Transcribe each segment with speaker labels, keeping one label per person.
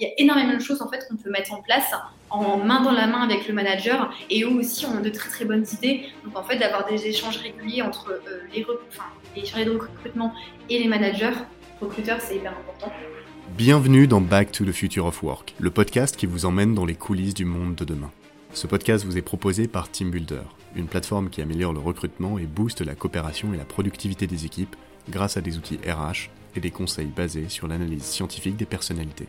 Speaker 1: Il y a énormément de choses en fait qu'on peut mettre en place en main dans la main avec le manager et eux aussi ont de très très bonnes idées. Donc en fait d'avoir des échanges réguliers entre euh, les, les chargés de recrutement et les managers, recruteurs, c'est hyper important.
Speaker 2: Bienvenue dans Back to the Future of Work, le podcast qui vous emmène dans les coulisses du monde de demain. Ce podcast vous est proposé par TeamBuilder, une plateforme qui améliore le recrutement et booste la coopération et la productivité des équipes grâce à des outils RH et des conseils basés sur l'analyse scientifique des personnalités.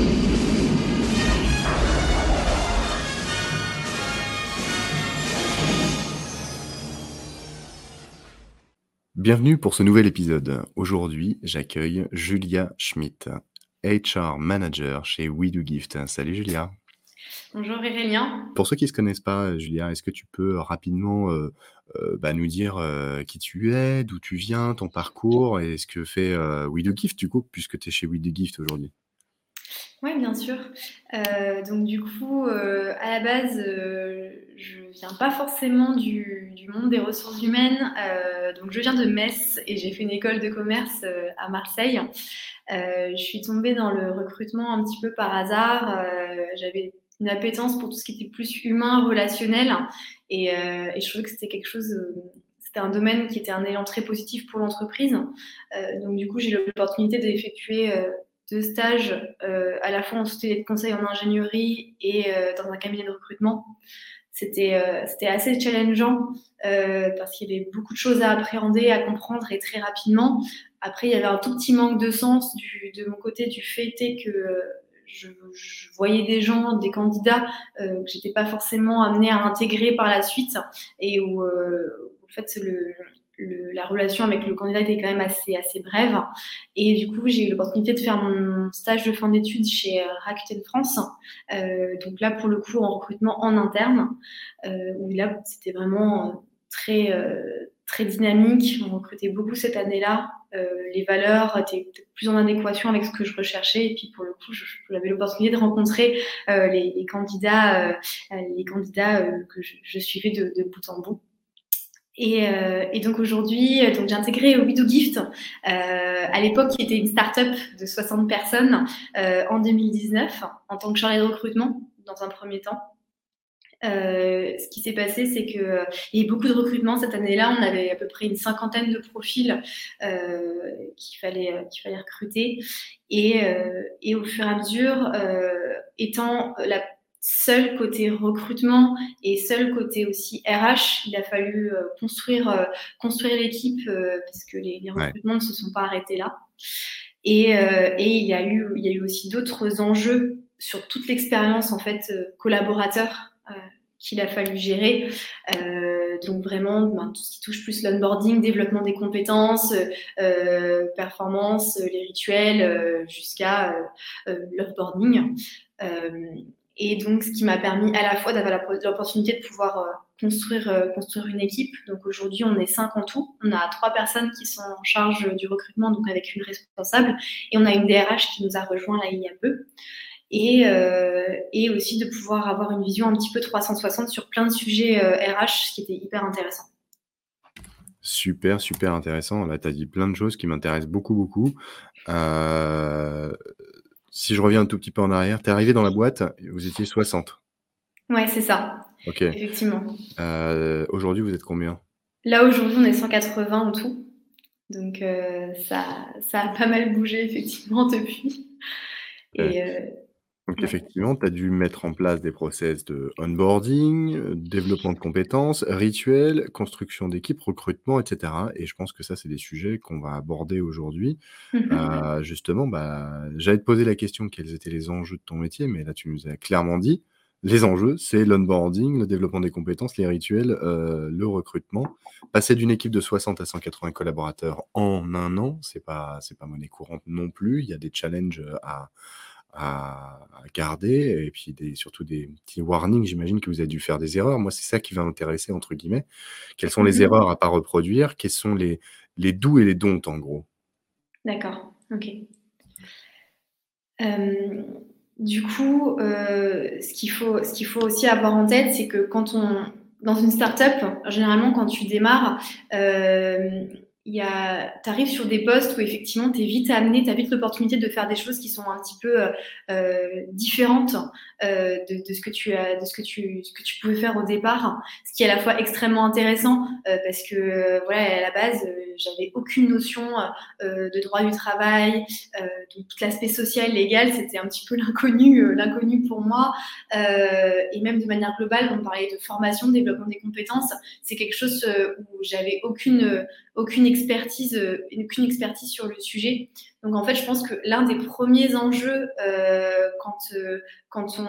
Speaker 2: Bienvenue pour ce nouvel épisode. Aujourd'hui, j'accueille Julia Schmidt, HR Manager chez We Do Gift. Salut Julia.
Speaker 1: Bonjour Aurélien.
Speaker 2: Pour ceux qui ne se connaissent pas, Julia, est-ce que tu peux rapidement euh, euh, bah, nous dire euh, qui tu es, d'où tu viens, ton parcours et ce que fait We Do Gift du coup, puisque tu es chez We Do Gift aujourd'hui?
Speaker 1: Oui, bien sûr. Euh, donc du coup, euh, à la base, euh, je viens pas forcément du, monde des ressources humaines. donc je viens de Metz et j'ai fait une école de commerce à Marseille. je suis tombée dans le recrutement un petit peu par hasard. J'avais une appétence pour tout ce qui était plus humain, relationnel, et, je trouvais que c'était quelque chose c'était un domaine qui était un élan très positif pour l'entreprise. donc du coup, j'ai l'opportunité d'effectuer de stage euh, à la fois en société de conseil en ingénierie et euh, dans un cabinet de recrutement. C'était euh, assez challengeant parce qu'il y avait beaucoup de choses à appréhender, à comprendre et très rapidement. Après, il y avait un tout petit manque de sens de mon côté du fait que je, voyais des gens, des candidats que j'étais pas forcément amenée à intégrer par la suite et où en fait le, la relation avec le candidat était quand même assez, assez brève. Et du coup, j'ai eu l'opportunité de faire mon stage de fin d'études chez euh, Rakuten France. Euh, donc là, pour le coup, en recrutement en interne, euh, où là, c'était vraiment très, très dynamique. On recrutait beaucoup cette année-là. les valeurs étaient plus en adéquation avec ce que je recherchais. Et puis, pour le coup, j'avais l'opportunité de rencontrer les, candidats, les candidats que je, suivais de, de bout en bout. Euh, et, donc aujourd'hui, euh, donc j'ai intégré We Gift, euh, à l'époque qui était une start-up de 60 personnes en 2019 en tant que chargée de recrutement dans un premier temps. ce qui s'est passé, c'est que il y a eu beaucoup de recrutements cette année-là. On avait à peu près une cinquantaine de profils qu'il fallait fallait recruter, et, et, au fur et à mesure, étant la seul côté recrutement et seul côté aussi RH, il a fallu euh, construire, euh, construire l'équipe euh, parce que les, recrutements ne se sont pas arrêtés là. Et, et il, y a eu, il y a eu aussi d'autres enjeux sur toute l'expérience en fait collaborateur qu'il a fallu gérer. donc vraiment, ben, tout ce qui touche plus l'onboarding, développement des compétences, performance, les rituels, jusqu'à l'offboarding. Et donc, ce qui m'a permis à la fois d'avoir l'opportunité de pouvoir euh, construire, euh, construire une équipe. Donc aujourd'hui, on est cinq en tout. On a trois personnes qui sont en charge du recrutement, donc avec une responsable. Et on a une DRH qui nous a rejoint là il y a peu. Et, euh, et aussi de pouvoir avoir une vision un petit peu 360 sur plein de sujets RH, ce qui était hyper intéressant.
Speaker 2: Super, super intéressant. Là, tu as dit plein de choses qui m'intéressent beaucoup, beaucoup. Si je reviens un tout petit peu en arrière, tu es arrivé dans la boîte, vous étiez 60.
Speaker 1: Ouais, c'est ça. Ok. Effectivement.
Speaker 2: Euh, aujourd'hui, vous êtes combien?
Speaker 1: Là, aujourd'hui, on est 180 en tout. Donc, euh, ça, ça a pas mal bougé, effectivement, depuis.
Speaker 2: Et, euh, donc effectivement, tu as dû mettre en place des process de onboarding, euh, développement de compétences, rituels, construction d'équipe, recrutement, etc. Et je pense que ça, c'est des sujets qu'on va aborder aujourd'hui. Mmh euh, justement, bah, j'allais te poser la question quels étaient les enjeux de ton métier, mais là, tu nous as clairement dit, les enjeux, c'est l'onboarding, le développement des compétences, les rituels, euh, le recrutement. Passer d'une équipe de 60 à 180 collaborateurs en un an, c'est pas, c'est pas monnaie courante non plus. Il y a des challenges à à, garder et puis des, surtout des petits warnings. J'imagine que vous avez dû faire des erreurs. Moi, c'est ça qui va m'intéresser, entre guillemets. Quelles sont les
Speaker 1: Mhm.
Speaker 2: erreurs à pas reproduire? Quels sont les, les doux et les don'ts, en gros?
Speaker 1: D'accord, ok. Euh, du coup, euh, ce qu'il faut, ce qu'il faut aussi avoir en tête, c'est que quand on, dans une startup, généralement, quand tu démarres, euh, il y a, arrives sur des postes où effectivement, tu es vite amené, tu as vite l'opportunité de faire des choses qui sont un petit peu euh, différentes euh, de, de, ce que tu as, de ce que tu, ce que tu pouvais faire au départ, ce qui est à la fois extrêmement intéressant euh, parce que euh, voilà, à la base, euh, j'avais aucune notion euh, de droit du travail, euh, de tout l'aspect social, légal, c'était un petit peu l'inconnu, euh, l'inconnu pour moi, euh, et même de manière globale, on parlait de formation, développement des compétences, c'est quelque chose euh, où j'avais aucune aucune expertise, euh, expertise sur le sujet. Donc en fait, je pense que l'un des premiers enjeux euh, quand, euh, quand, on,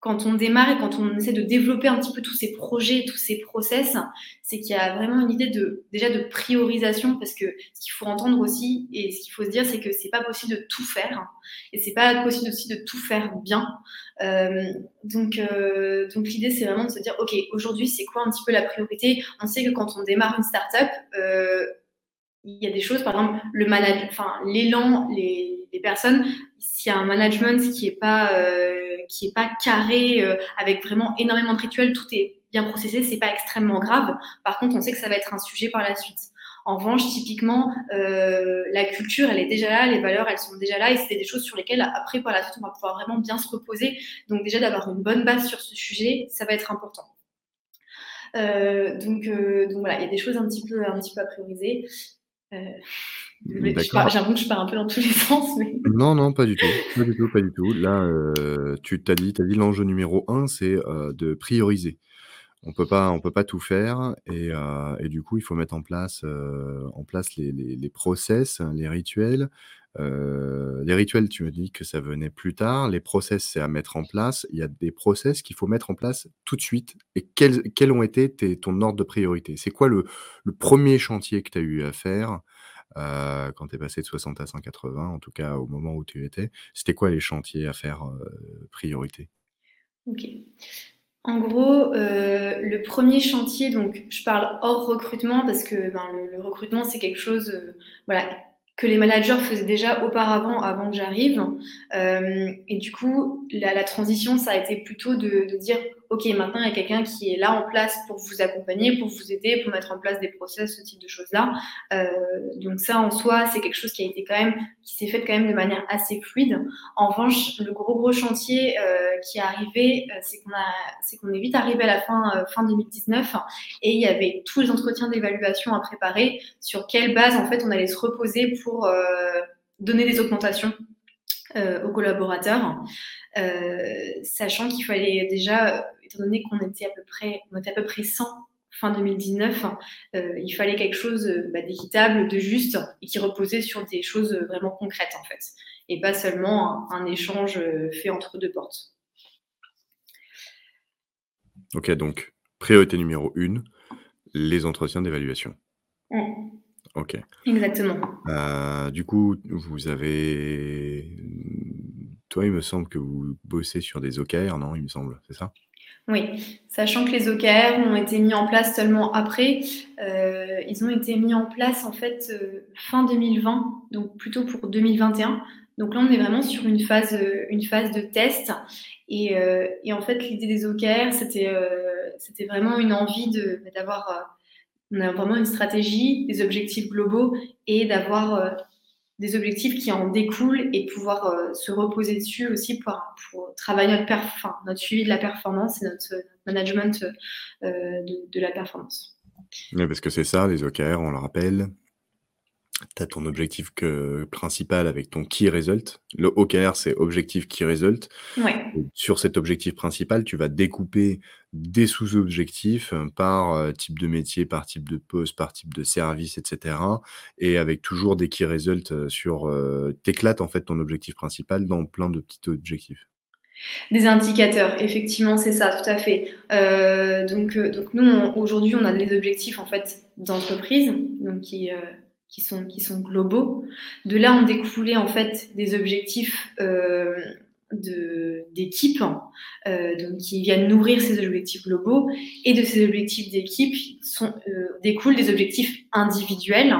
Speaker 1: quand on démarre et quand on essaie de développer un petit peu tous ces projets, tous ces process, c'est qu'il y a vraiment une idée de déjà de priorisation parce que ce qu'il faut entendre aussi et ce qu'il faut se dire, c'est que c'est pas possible de tout faire et c'est pas possible aussi de tout faire bien. Euh, donc, euh, donc l'idée, c'est vraiment de se dire, ok, aujourd'hui, c'est quoi un petit peu la priorité? On sait que quand on démarre une startup, euh, il y a des choses, par exemple, le enfin, l'élan, les, les, personnes, s'il y a un management qui est pas, euh, qui est pas carré, euh, avec vraiment énormément de rituels, tout est bien processé, c'est pas extrêmement grave. Par contre, on sait que ça va être un sujet par la suite. En revanche, typiquement, euh, la culture, elle est déjà là, les valeurs, elles sont déjà là, et c'est des choses sur lesquelles, après, par la suite, on va pouvoir vraiment bien se reposer. Donc déjà, d'avoir une bonne base sur ce sujet, ça va être important. Euh, donc, euh, donc voilà, il y a des choses un petit peu, un petit peu à prioriser. J'ai l'impression que je pars un peu dans tous les sens. Mais...
Speaker 2: Non, non, pas du tout. Pas du tout, pas du tout. Là, euh, tu t'as dit, as dit l'enjeu numéro un, c'est euh, de prioriser. On peut pas, on peut pas tout faire et, euh, et du coup, il faut mettre en place, en place les, les, les, process, les rituels. Les rituels, tu me dis que ça venait plus tard. Les process, c'est à mettre en place. Il y a des process qu'il faut mettre en place tout de suite. Et quels, quels ont été tes, ton ordre de priorité? C'est quoi le, le, premier chantier que tu as eu à faire? Euh, quand tu es passé de 60 à 180, en tout cas au moment où tu étais C'était quoi les chantiers à faire euh, priorité?
Speaker 1: Ok. En gros, euh, le premier chantier, donc je parle hors recrutement parce que ben, le, recrutement c'est quelque chose, voilà, que les managers faisaient déjà auparavant, avant que j'arrive. Et du coup, la, transition, ça a été plutôt de dire, OK, maintenant, il y a quelqu'un qui est là en place pour vous accompagner, pour vous aider, pour mettre en place des process, ce type de choses-là. Euh, donc ça, en soi, c'est quelque chose qui a été quand même, qui s'est fait quand même de manière assez fluide. En revanche, le gros, gros chantier euh, qui est arrivé, c'est qu'on a, c'est qu'on est vite arrivé à la fin, euh, fin 2019 et il y avait tous les entretiens d'évaluation à préparer sur quelle base, en fait, on allait se reposer pour euh, donner des augmentations euh, aux collaborateurs, euh, sachant qu'il fallait déjà, étant donné qu'on était à peu près, on était à peu près 100 fin 2019, euh, il fallait quelque chose bah, d'équitable, de juste et qui reposait sur des choses vraiment concrètes en fait, et pas seulement un, un échange fait entre deux portes.
Speaker 2: Ok, donc priorité numéro une, les entretiens d'évaluation.
Speaker 1: Mmh.
Speaker 2: Ok.
Speaker 1: Exactement.
Speaker 2: Euh, du coup, vous avez. Toi, il me semble que vous bossez sur des OKR, non Il me semble, c'est ça?
Speaker 1: Oui, sachant que les OKR ont été mis en place seulement après. Euh, ils ont été mis en place en fait euh, fin 2020, donc plutôt pour 2021. Donc là, on est vraiment sur une phase, une phase de test. Et, euh, en fait, l'idée des OKR, c'était vraiment une envie de, d'avoir on a vraiment une stratégie, des objectifs globaux et d'avoir euh, des objectifs qui en découlent et pouvoir euh, se reposer dessus aussi pour, travailler notre, suivi de la performance et notre, management euh, de, la performance.
Speaker 2: Parce que c'est ça, les OKR, on le rappelle. Tu as ton objectif que, principal avec ton key result. Le OKR, c'est objectif key result.
Speaker 1: Ouais.
Speaker 2: Sur cet objectif principal, tu vas découper des sous-objectifs par euh, type de métier, par type de poste, par type de service, etc. Et avec toujours des key results sur... Euh, T'éclates en fait ton objectif principal dans plein de petits objectifs.
Speaker 1: Des indicateurs, effectivement, c'est ça, tout à fait. Euh, donc, donc nous, aujourd'hui, on a des objectifs en fait d'entreprise, donc qui, qui sont, qui sont globaux. De là ont découlé en fait des objectifs euh, d'équipe euh, donc qui viennent nourrir ces objectifs globaux et de ces objectifs d'équipe sont euh, découlent des objectifs individuels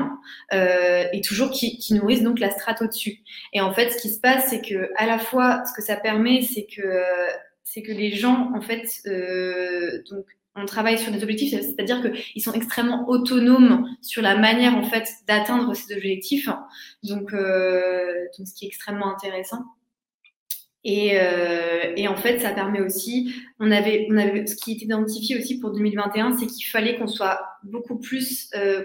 Speaker 1: euh, et toujours qui, qui, nourrissent donc la strate au-dessus. Et en fait, ce qui se passe, c'est que à la fois, ce que ça permet, c'est que c'est que les gens en fait euh, donc on travaille sur des objectifs, c'est-à-dire qu'ils sont extrêmement autonomes sur la manière en fait d'atteindre ces objectifs. Donc, euh, ce qui est extrêmement intéressant. Et, euh, et, en fait, ça permet aussi, on avait, on ce qui est identifié aussi pour 2021, c'est qu'il fallait qu'on soit beaucoup plus, euh,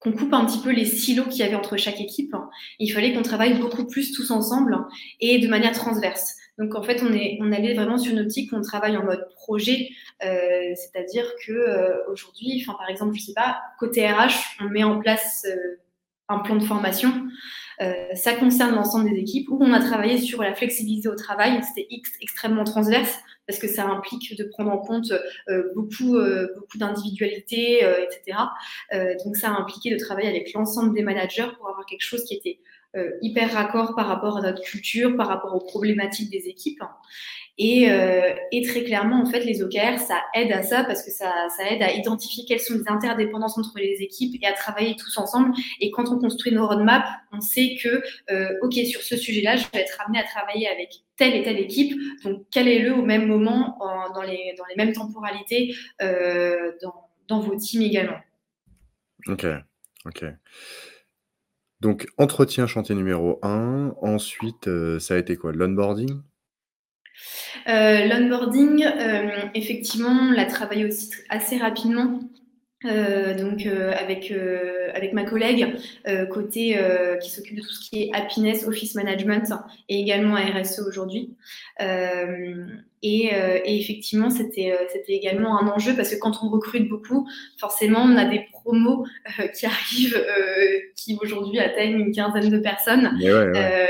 Speaker 1: qu'on coupe un petit peu les silos qu'il y avait entre chaque équipe. Il fallait qu'on travaille beaucoup plus tous ensemble et de manière transverse. Donc en fait, on, est, on allait vraiment sur une optique où on travaille en mode projet, euh, c'est-à-dire que euh, aujourd'hui, enfin par exemple, je sais pas, côté RH, on met en place euh, un plan de formation. Euh, ça concerne l'ensemble des équipes où on a travaillé sur la flexibilité au travail. C'était extrêmement transverse parce que ça implique de prendre en compte euh, beaucoup, euh, beaucoup d'individualités, etc. donc ça a impliqué de travailler avec l'ensemble des managers pour avoir quelque chose qui était hyper raccord par rapport à notre culture, par rapport aux problématiques des équipes. Et, euh, très clairement, en fait, les OKR, ça aide à ça parce que ça, aide à identifier quelles sont les interdépendances entre les équipes et à travailler tous ensemble. Et quand on construit nos roadmaps, on sait que, euh, OK, sur ce sujet-là, je vais être amené à travailler avec telle et telle équipe. Donc, quel est le au même moment, en, dans, les, dans les mêmes temporalités, euh, dans, dans vos teams également?
Speaker 2: OK, OK. Donc, entretien chantier numéro 1. Ensuite, euh, ça a été quoi? L'onboarding?
Speaker 1: Euh, L'onboarding, euh, effectivement, on l'a travaillé aussi assez rapidement. Donc avec avec ma collègue côté qui s'occupe de tout ce qui est happiness, office management et également RSE aujourd'hui. Et, et, effectivement, c'était c'était également un enjeu parce que quand on recrute beaucoup, forcément, on a des promos qui arrivent, qui aujourd'hui atteignent une quinzaine de personnes. Euh,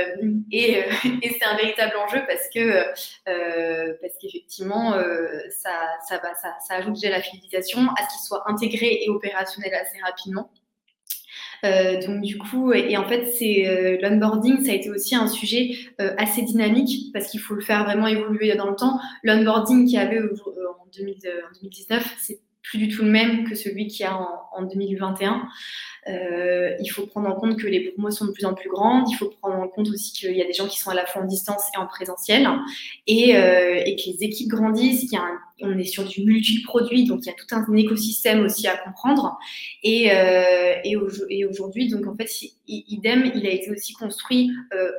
Speaker 1: et, et c'est un véritable enjeu parce que euh, parce qu'effectivement, ça, ça, va, ça, ça, ajoute déjà la fidélisation à ce qu'il soit intégré et opérationnel assez rapidement. Euh, donc du coup, et en fait, c'est euh, l'onboarding, ça a été aussi un sujet euh, assez dynamique parce qu'il faut le faire vraiment évoluer dans le temps. L'onboarding qu'il y avait en, 2019, c'est plus du tout le même que celui qu'il y a en, en 2021. Euh, il faut prendre en compte que les promos sont de plus en plus grandes. Il faut prendre en compte aussi qu'il y a des gens qui sont à la fois en distance et en présentiel. Et, euh, que les équipes grandissent. Il on est sur du multi-produit, donc il y a tout un écosystème aussi à comprendre. Et, euh, aujourd'hui, donc en fait, idem, il a été aussi construit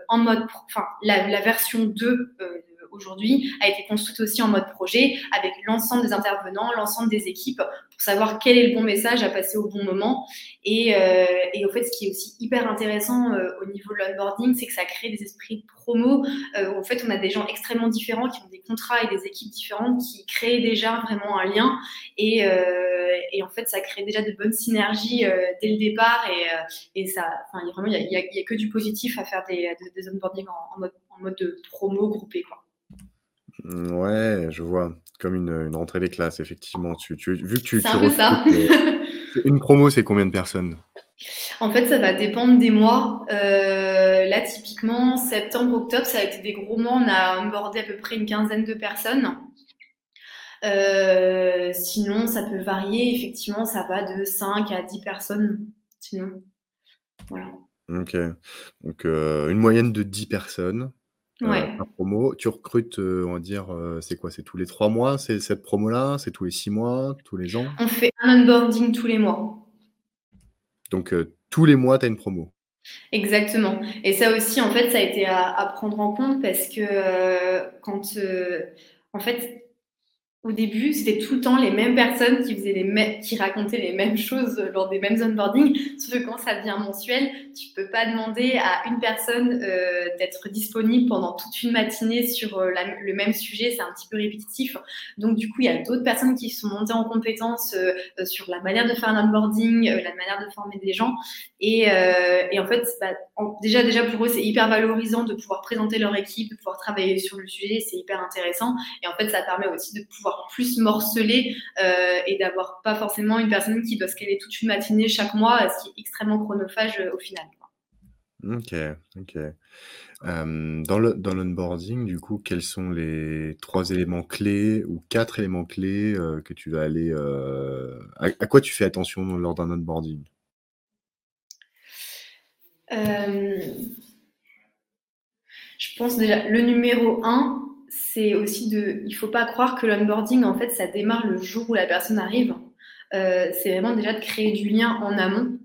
Speaker 1: en mode, enfin, la, la version 2 euh, aujourd'hui a été construite aussi en mode projet avec l'ensemble des intervenants, l'ensemble des équipes pour savoir quel est le bon message à passer au bon moment. Et, euh, et en fait, ce qui est aussi hyper intéressant euh, au niveau de l'onboarding, c'est que ça crée des esprits de promo. Euh, en fait, on a des gens extrêmement différents qui ont des contrats et des équipes différentes qui créent déjà vraiment un lien. Et, euh, en fait, ça crée déjà de bonnes synergies euh, dès le départ. Et, ça, enfin, vraiment, il n'y a, que du positif à faire des, des, onboarding en, mode, de promo groupé.
Speaker 2: Mmh, ouais, je vois. Comme une, une rentrée des classes, effectivement. Tu, tu, vu que tu,
Speaker 1: c'est un peu ça.
Speaker 2: une promo, c'est combien de personnes?
Speaker 1: En fait, ça va dépendre des mois. Euh, là, typiquement, septembre, octobre, ça a été des gros mois. On a onboardé à peu près une quinzaine de personnes. Euh, sinon, ça peut varier. Effectivement, ça va de 5 à 10 personnes. Sinon, voilà.
Speaker 2: Ok. Donc, euh, une moyenne de 10 personnes. Euh,
Speaker 1: ouais.
Speaker 2: promo. Tu recrutes, euh, on va dire, euh, c'est quoi? C'est tous les trois mois, c'est cette promo-là? C'est tous les six mois? Tous les ans?
Speaker 1: On fait un onboarding tous les mois.
Speaker 2: Donc, tous les mois, tu as une promo?
Speaker 1: Exactement. Et ça aussi, en fait, ça a été à, à prendre en compte parce que quand, en fait, au début, c'était tout le temps les mêmes personnes qui faisaient les qui racontaient les mêmes choses lors des mêmes onboardings. Sauf que quand ça devient mensuel, tu peux pas demander à une personne euh, d'être disponible pendant toute une matinée sur euh, le même sujet. C'est un petit peu répétitif. Donc du coup, il y a d'autres personnes qui sont montées en compétences euh, sur la manière de faire un onboarding, euh, la manière de former des gens. Et, euh, en fait, bah, déjà, déjà pour eux, c'est hyper valorisant de pouvoir présenter leur équipe, de pouvoir travailler sur le sujet. C'est hyper intéressant. Et en fait, ça permet aussi de pouvoir plus morcelé et d'avoir pas forcément une personne qui doit se caler toute une matinée chaque mois, ce qui est extrêmement chronophage au final.
Speaker 2: OK, OK. dans le dans l'onboarding, du coup, quels sont les trois éléments clés ou quatre éléments clés, que tu vas aller, à quoi tu fais attention lors d'un onboarding?
Speaker 1: je pense déjà le numéro un, c'est aussi de il faut pas croire que l'onboarding, en fait, ça démarre le jour où la personne arrive. c'est vraiment déjà de créer du lien en amont.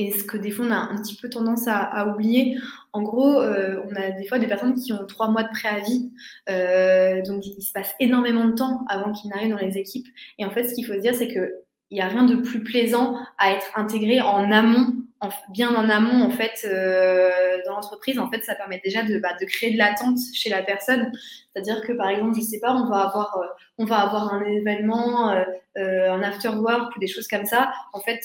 Speaker 1: Et ce que des fois, on a un petit peu tendance à, oublier, en gros, euh, on a des fois des personnes qui ont trois mois de préavis. Euh, donc, il se passe énormément de temps avant qu'ils n'arrivent dans les équipes. Et en fait, ce qu'il faut se dire, c'est qu'il n'y a rien de plus plaisant à être intégré en amont bien en amont en fait euh, dans l'entreprise en fait ça permet déjà de, bah, de créer de l'attente chez la personne c'est-à-dire que par exemple je sais pas on va avoir euh, on va avoir un événement euh, un after work ou des choses comme ça. En fait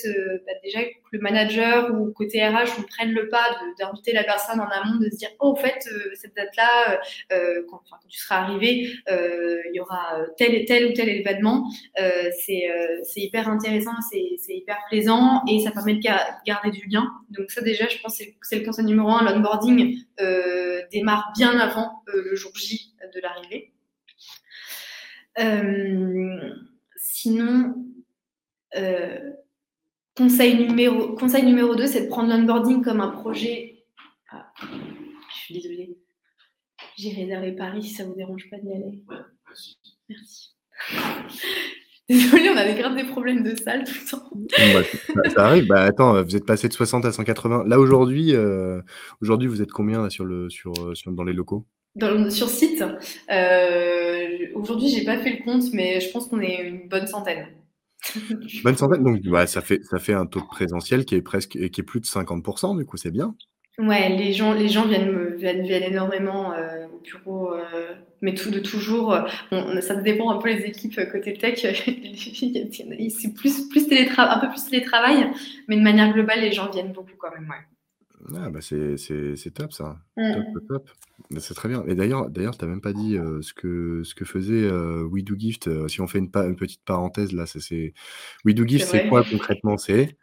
Speaker 1: bah, déjà que le manager ou côté RH on prenne le pas d'inviter la personne en amont de se dire oh en fait cette date là quand, tu seras arrivé il y aura tel tel ou tel événement. C'est hyper intéressant c'est hyper plaisant et ça permet de garder du donc ça déjà, je pense que c'est le conseil numéro un. L'onboarding euh, démarre bien avant. euh, le jour J de l'arrivée. Euh, sinon, conseil, numéro, conseil numéro 2, c'est de prendre l'onboarding comme un projet. Ah, je suis désolée. J'ai réservé Paris si ça ne vous dérange pas d'y aller. merci. Merci. Désolée, on avait grave des problèmes de salle tout le temps.
Speaker 2: Bah, ça, arrive. Bah, attends, vous êtes passé de 60 à 180. Là, aujourd'hui, euh, aujourd'hui vous êtes combien sur le, sur, euh, sur, dans les locaux?
Speaker 1: Dans, Sur site euh, Aujourd'hui, j'ai pas fait le compte, mais je pense qu'on est une bonne centaine.
Speaker 2: bonne centaine Donc, bah, ça, fait, ça fait un taux de présentiel qui est, presque, qui est plus de 50%, du coup, c'est bien.
Speaker 1: Ouais, les gens, les gens viennent, viennent, viennent énormément euh, au bureau, euh, mais tout de toujours. Bon, ça dépend un peu les équipes euh, côté tech. c'est plus, plus télétra un peu plus télétravail, mais de manière globale, les gens viennent beaucoup quand même. Ouais.
Speaker 2: Ah bah c'est, c'est, top ça. Mmh. Top, top. C'est très bien. Et d'ailleurs, d'ailleurs, tu n'as même pas dit ce, que, ce que faisait We Do Gift. si on fait une, une petite parenthèse là, c'est, We Do Gift, c'est quoi concrètement C'est?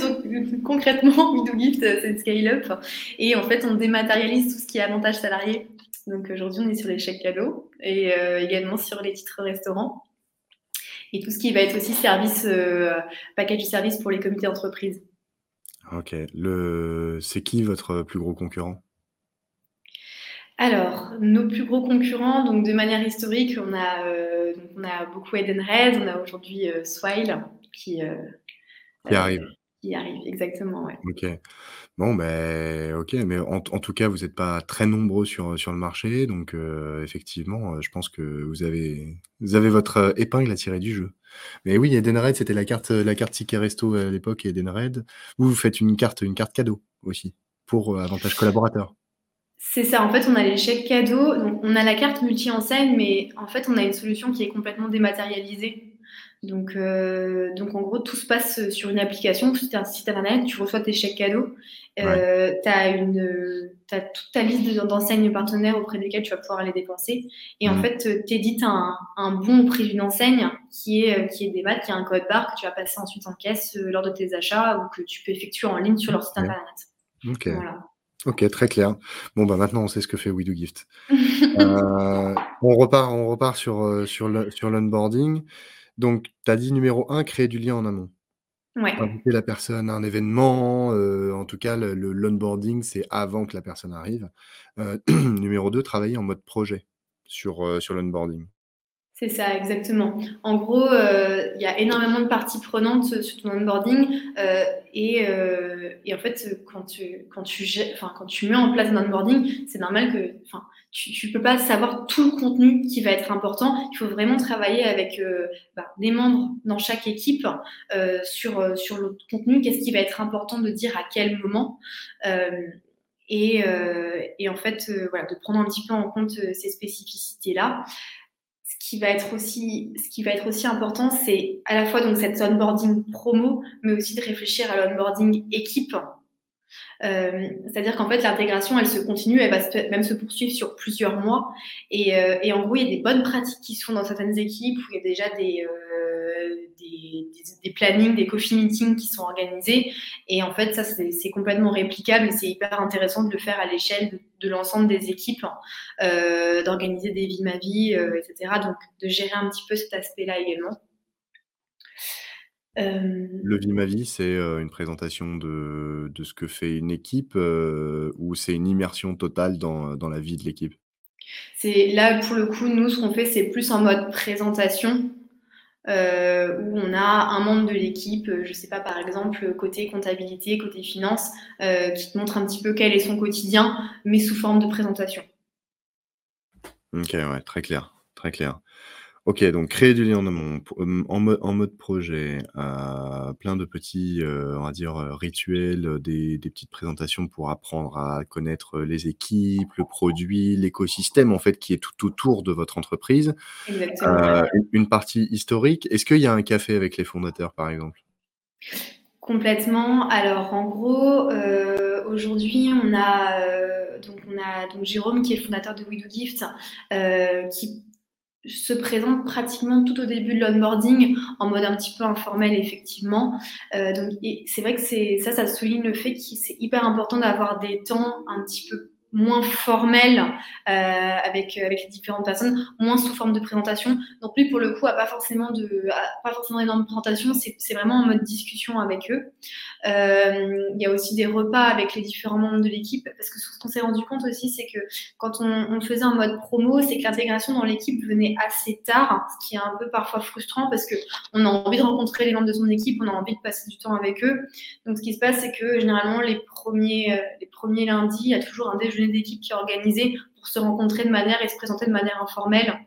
Speaker 1: Donc, concrètement, WeDoGift, c'est une scale-up. Et en fait, on dématérialise tout ce qui est avantage salarié. Donc aujourd'hui, on est sur les chèques cadeaux et euh, également sur les titres restaurants. Et tout ce qui va être aussi service, euh, package de service pour les comités d'entreprise.
Speaker 2: Ok. Le... C'est qui votre plus gros concurrent?
Speaker 1: Alors, nos plus gros concurrents, donc de manière historique, on a, euh, on a beaucoup Edenred, on a aujourd'hui Swile qui,
Speaker 2: qui arrive.
Speaker 1: Qui arrive, exactement, ouais.
Speaker 2: Ok. Bon, ben, ok, mais en, tout cas, vous n'êtes pas très nombreux sur, sur le marché, donc euh, effectivement, euh, je pense que vous avez, vous avez votre épingle à tirer du jeu. Mais oui, Edenred, c'était la carte, la carte ticket resto à l'époque, Edenred. Vous, vous faites une carte, une carte cadeau aussi pour avantage collaborateur.
Speaker 1: C'est ça, en fait, on a les chèques cadeaux, donc on a la carte multi-enseigne, mais en fait, on a une solution qui est complètement dématérialisée. Donc, euh, donc, en gros, tout se passe sur une application, c'est un site internet, tu reçois tes chèques cadeaux, euh, tu as, toute ta liste d'enseignes partenaires auprès desquelles tu vas pouvoir aller dépenser. Et en mm. fait, tu édites un, un, bon au prix d'une enseigne qui est, qui est des maths, qui a un code barre que tu vas passer ensuite en caisse euh, lors de tes achats ou que tu peux effectuer en ligne sur leur site internet.
Speaker 2: Ok. Ok, très clair. Bon, bah maintenant on sait ce que fait We Do Gift. Euh, on repart, on repart sur, sur l'onboarding. Donc, tu as dit numéro 1, créer du lien en amont.
Speaker 1: Ouais.
Speaker 2: Inviter la personne à un événement, euh, en tout cas, le, l'onboarding, c'est avant que la personne arrive. Euh, numéro 2, travailler en mode projet sur, euh, sur l'onboarding.
Speaker 1: C'est ça, exactement. En gros, il y a énormément de parties prenantes sur ton onboarding et, et, en fait, quand tu, quand, tu, quand tu mets en place un onboarding, c'est normal que, tu ne peux pas savoir tout le contenu qui va être important. Il faut vraiment travailler avec euh, bah, des membres dans chaque équipe euh, sur, euh, sur le contenu, qu'est-ce qui va être important de dire à quel moment. Et, et, en fait, voilà, de prendre un petit peu en compte ces spécificités-là. Ce qui va être aussi, ce qui va être aussi important, c'est à la fois donc cette onboarding promo, mais aussi de réfléchir à l'onboarding équipe Euh, c'est-à-dire qu'en fait, l'intégration, elle se continue, elle va même se poursuivre sur plusieurs mois. Et, euh, et, en gros, il y a des bonnes pratiques qui sont dans certaines équipes où il y a déjà des, euh, des, des, plannings, des coffee meetings qui sont organisés. Et en fait, ça, c'est complètement réplicable et c'est hyper intéressant de le faire à l'échelle de, l'ensemble des équipes, hein. d'organiser des vies ma vie, etc. Donc, de gérer un petit peu cet aspect-là également.
Speaker 2: Euh, Le Vie ma vie, c'est euh, une présentation de, de ce que fait une équipe euh, ou c'est une immersion totale dans, dans la vie de l'équipe?
Speaker 1: C'est là pour le coup, nous ce qu'on fait, c'est plus en mode présentation où on a un membre de l'équipe, je sais pas par exemple côté comptabilité, côté finance, qui te montre un petit peu quel est son quotidien, mais sous forme de présentation.
Speaker 2: OK, ouais, très clair, très clair. OK, donc créer du lien en en mode projet, euh, plein de petits, euh, on va dire, euh, rituels, des petites présentations pour apprendre à connaître, les équipes, le produit, l'écosystème, en fait, qui est tout autour de votre entreprise.
Speaker 1: Exactement,
Speaker 2: une partie historique. Est-ce qu'il y a un café avec les fondateurs, par exemple?
Speaker 1: Complètement. Alors en gros, aujourd'hui, on a, donc on a donc Jérôme qui est le fondateur de We Do Gift, qui se présente pratiquement tout au début de l'onboarding en mode un petit peu informel effectivement. Euh, donc c'est vrai que c'est ça, ça souligne le fait que c'est hyper important d'avoir des temps un petit peu moins formel euh, avec avec les différentes personnes, moins sous forme de présentation. Donc lui pour le coup a pas forcément de pas forcément énorme présentation, c'est vraiment en mode discussion avec eux. Euh, il y a aussi des repas avec les différents membres de l'équipe parce que ce qu'on s'est rendu compte aussi c'est que quand on, faisait en mode promo, c'est que l'intégration dans l'équipe venait assez tard, ce qui est un peu parfois frustrant parce que on a envie de rencontrer les membres de son équipe, on a envie de passer du temps avec eux. Donc ce qui se passe c'est que généralement les premiers euh, les premiers lundis, il y a toujours un déjeuner d'équipe qui est organisée pour se rencontrer de manière et se présenter de manière informelle.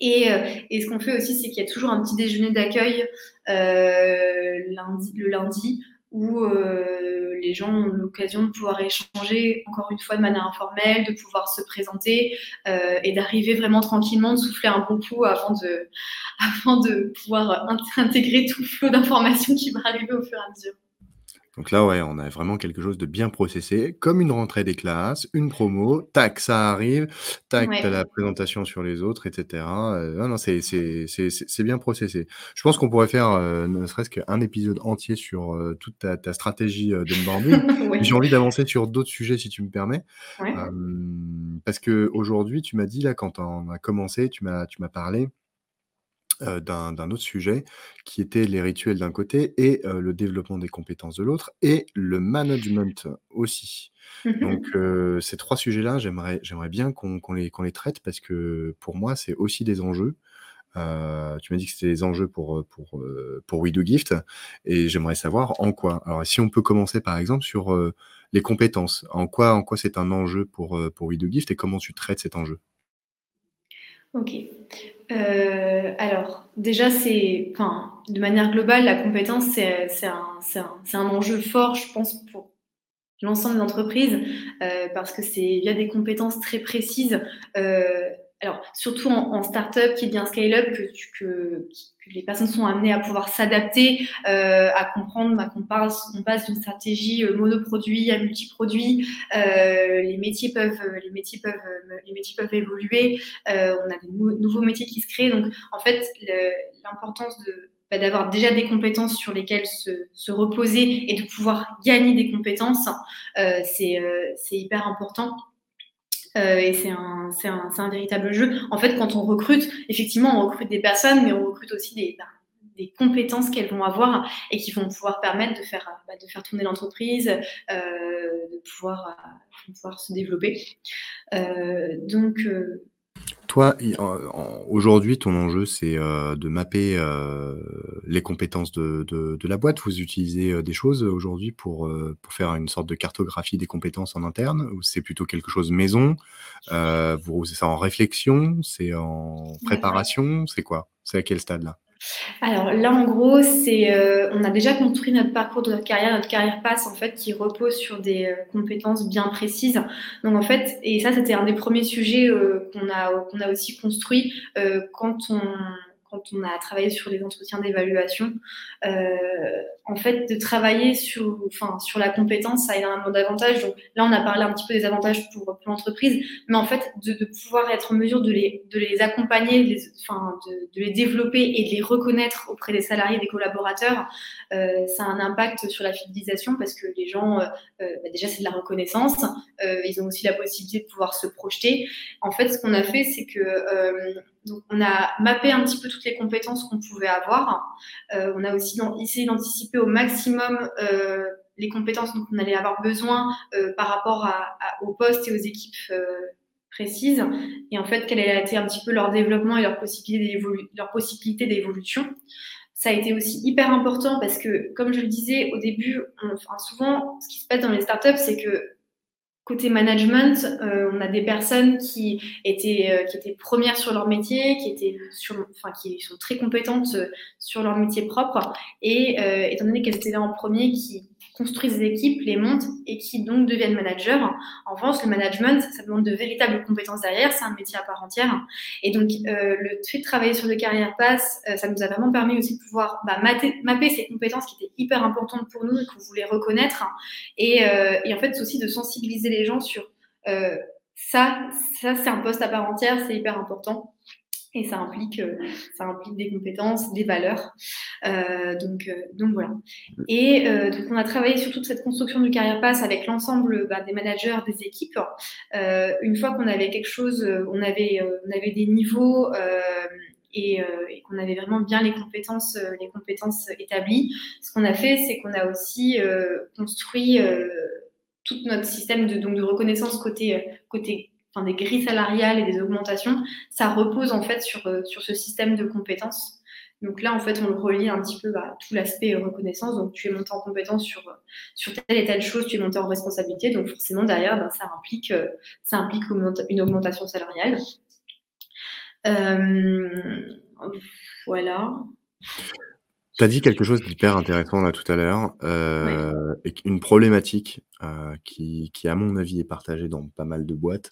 Speaker 1: Et, euh, et ce qu'on fait aussi, c'est qu'il y a toujours un petit déjeuner d'accueil euh, le lundi où euh, les gens ont l'occasion de pouvoir échanger encore une fois de manière informelle, de pouvoir se présenter et d'arriver vraiment tranquillement, de souffler un bon coup avant de, avant de pouvoir intégrer tout le flot d'informations qui va arriver au fur et à mesure.
Speaker 2: Donc là, ouais, on a vraiment quelque chose de bien processé, comme une rentrée des classes, une promo, tac, ça arrive, tac, tu la présentation sur les autres, etc. Euh, non, non, c'est c'est bien processé. Je pense qu'on pourrait faire euh, ne serait-ce qu'un épisode entier sur euh, toute ta, ta stratégie euh, d'onboarding. J'ai envie d'avancer sur d'autres sujets, si tu me permets. parce que aujourd'hui, tu m'as dit, là, quand on a commencé, tu m'as tu m'as parlé euh, d'un autre sujet qui était les rituels d'un côté et euh, le développement des compétences de l'autre et le management aussi. Donc euh, ces trois sujets-là, j'aimerais j'aimerais bien qu'on les qu'on les traite parce que pour moi, c'est aussi des enjeux. tu m'as dit que c'était des enjeux pour, pour, pour We Do Gift et j'aimerais savoir en quoi. Alors si on peut commencer par exemple sur, les compétences. En quoi en quoi c'est un enjeu pour, pour We Do Gift et comment tu traites cet enjeu?
Speaker 1: OK. Euh, alors, déjà, c'est, enfin, de manière globale, la compétence, c'est, un, un, un enjeu fort, je pense, pour l'ensemble des entreprises, euh, parce que c'est via des compétences très précises euh, alors surtout en, en startup qui bien scale-up, que, les personnes sont amenées à pouvoir s'adapter, euh, à comprendre qu'on passe, passe d'une stratégie euh, monoproduit à multiproduit. Euh, les métiers peuvent, évoluer. On a des nouveaux métiers qui se créent. Donc en fait, l'importance bah, d'avoir déjà des compétences sur lesquelles se, se, reposer et de pouvoir gagner des compétences, c'est hyper important. Euh, et c'est un, un, un, véritable jeu. En fait, quand on recrute, effectivement, on recrute des personnes, mais on recrute aussi des, bah, des compétences qu'elles vont avoir et qui vont pouvoir permettre de faire, bah, de faire tourner l'entreprise, euh, de, pouvoir, euh, de pouvoir se développer. Euh, donc, euh,
Speaker 2: toi, aujourd'hui, ton enjeu, c'est euh, de mapper euh, les compétences de, de, la boîte. Vous utilisez euh, des choses aujourd'hui pour, pour faire une sorte de cartographie des compétences en interne ou c'est plutôt quelque chose maison? Vous, C'est en réflexion? C'est en préparation? C'est quoi? C'est à quel stade là
Speaker 1: alors là, en gros, c'est, euh, on a déjà construit notre parcours de notre carrière, notre carrière passe en fait, qui repose sur des euh, compétences bien précises. Donc en fait, et ça, c'était un des premiers sujets euh, qu'on a qu'on a aussi construit quand on quand on a travaillé sur les entretiens d'évaluation. en fait, de travailler sur, enfin, sur la compétence, ça a énormément d'avantages. Là, on a parlé un petit peu des avantages pour, l'entreprise, mais en fait, de, pouvoir être en mesure de les, de les accompagner, de les, enfin, de, de, les développer et de les reconnaître auprès des salariés, des collaborateurs, euh, ça a un impact sur la fidélisation parce que les gens, euh, bah déjà, c'est de la reconnaissance. ils ont aussi la possibilité de pouvoir se projeter. En fait, ce qu'on a fait, c'est que donc on a mappé un petit peu toutes les compétences qu'on pouvait avoir. Euh, on a aussi essayé d'anticiper au maximum euh, les compétences dont on allait avoir besoin euh, par rapport aux postes et aux équipes précises. Et en fait, quel a été un petit peu leur développement et leur possibilité d'évolution. Ça a été aussi hyper important parce que, comme je le disais au début, on, enfin, souvent, ce qui se passe dans les startups, c'est que Côté management, euh, on a des personnes qui étaient, euh, qui étaient premières sur leur métier, qui, étaient sur, enfin, qui sont très compétentes euh, sur leur métier propre. Et étant donné qu'elles étaient là en premier, qui, construisent des équipes, les montent et qui donc deviennent managers. En France, le management, ça demande de véritables compétences derrière, c'est un métier à part entière. Et donc, euh, le fait de travailler sur le carrière pass, euh, ça nous a vraiment permis aussi de pouvoir bah, mapper ces compétences qui étaient hyper importantes pour nous et qu'on voulait reconnaître. Et, euh, et en fait, c'est aussi de sensibiliser les gens sur ça, ça c'est un poste à part entière, c'est hyper important. Et ça implique, euh, ça implique des compétences, des valeurs. Euh, donc, euh, donc voilà. Et euh, donc on a travaillé sur toute cette construction du carrière pass avec l'ensemble bah, des managers, des équipes. Euh, une fois qu'on avait quelque chose, on avait, on avait des niveaux et, et qu'on avait vraiment bien les compétences, les compétences établies. Ce qu'on a fait, c'est qu'on a aussi construit tout notre système de, donc de reconnaissance côté, côté enfin, des grilles salariales et des augmentations, ça repose en fait sur, euh, sur ce système de compétences. Donc là, en fait, on le relie un petit peu à bah, tout l'aspect euh, reconnaissance. Donc, tu es monté en compétence sur, euh, sur telle et telle chose, tu es monté en responsabilité. Donc, forcément, derrière, ben, ça, implique, ça implique une augmentation salariale. Euh, voilà.
Speaker 2: Tu as dit quelque chose d'hyper intéressant là tout à l'heure, euh, et une problématique euh, qui, qui, à mon avis, est partagée dans pas mal de boîtes,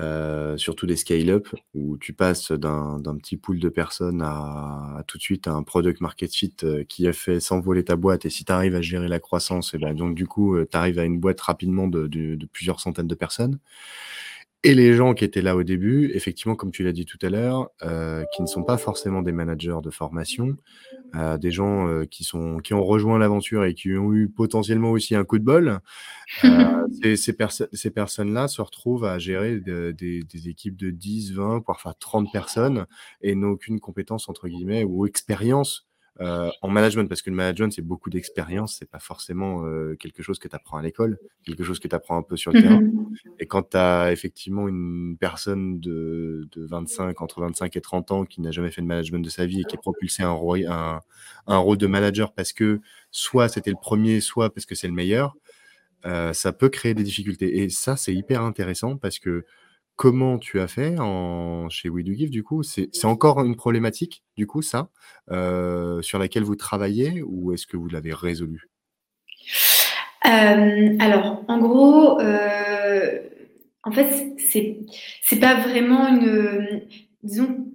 Speaker 2: euh, surtout des scale-up, où tu passes d'un petit pool de personnes à, tout de suite un product market fit euh, qui a fait s'envoler ta boîte. Et si tu arrives à gérer la croissance, et ben, donc du coup, euh, tu arrives à une boîte rapidement de, de, de, plusieurs centaines de personnes. Et les gens qui étaient là au début, effectivement, comme tu l'as dit tout à l'heure, euh, qui ne sont pas forcément des managers de formation, euh, des gens euh, qui, sont, qui ont rejoint l'aventure et qui ont eu potentiellement aussi un coup de bol, euh, ces, ces, perso ces personnes-là se retrouvent à gérer de, des, des, équipes de 10, 20, parfois 30 personnes et n'ont aucune compétence, entre guillemets, ou expérience euh, en management, parce que le management, c'est beaucoup d'expérience, c'est pas forcément euh, quelque chose que tu apprends à l'école, quelque chose que tu apprends un peu sur le terrain. Mm-hmm. Et quand tu as effectivement une personne de, de 25, entre 25 et 30 ans qui n'a jamais fait de management de sa vie et qui est propulsé un, rôle, un, un rôle de manager parce que soit c'était le premier, soit parce que c'est le meilleur, euh, ça peut créer des difficultés. Et ça, c'est hyper intéressant parce que comment tu as fait en, chez We Do Give, du coup? C'est encore une problématique, du coup, ça, euh, sur laquelle vous travaillez ou est-ce que vous l'avez résolu
Speaker 1: euh, Alors, en gros, euh, en fait, c'est pas vraiment une. Disons.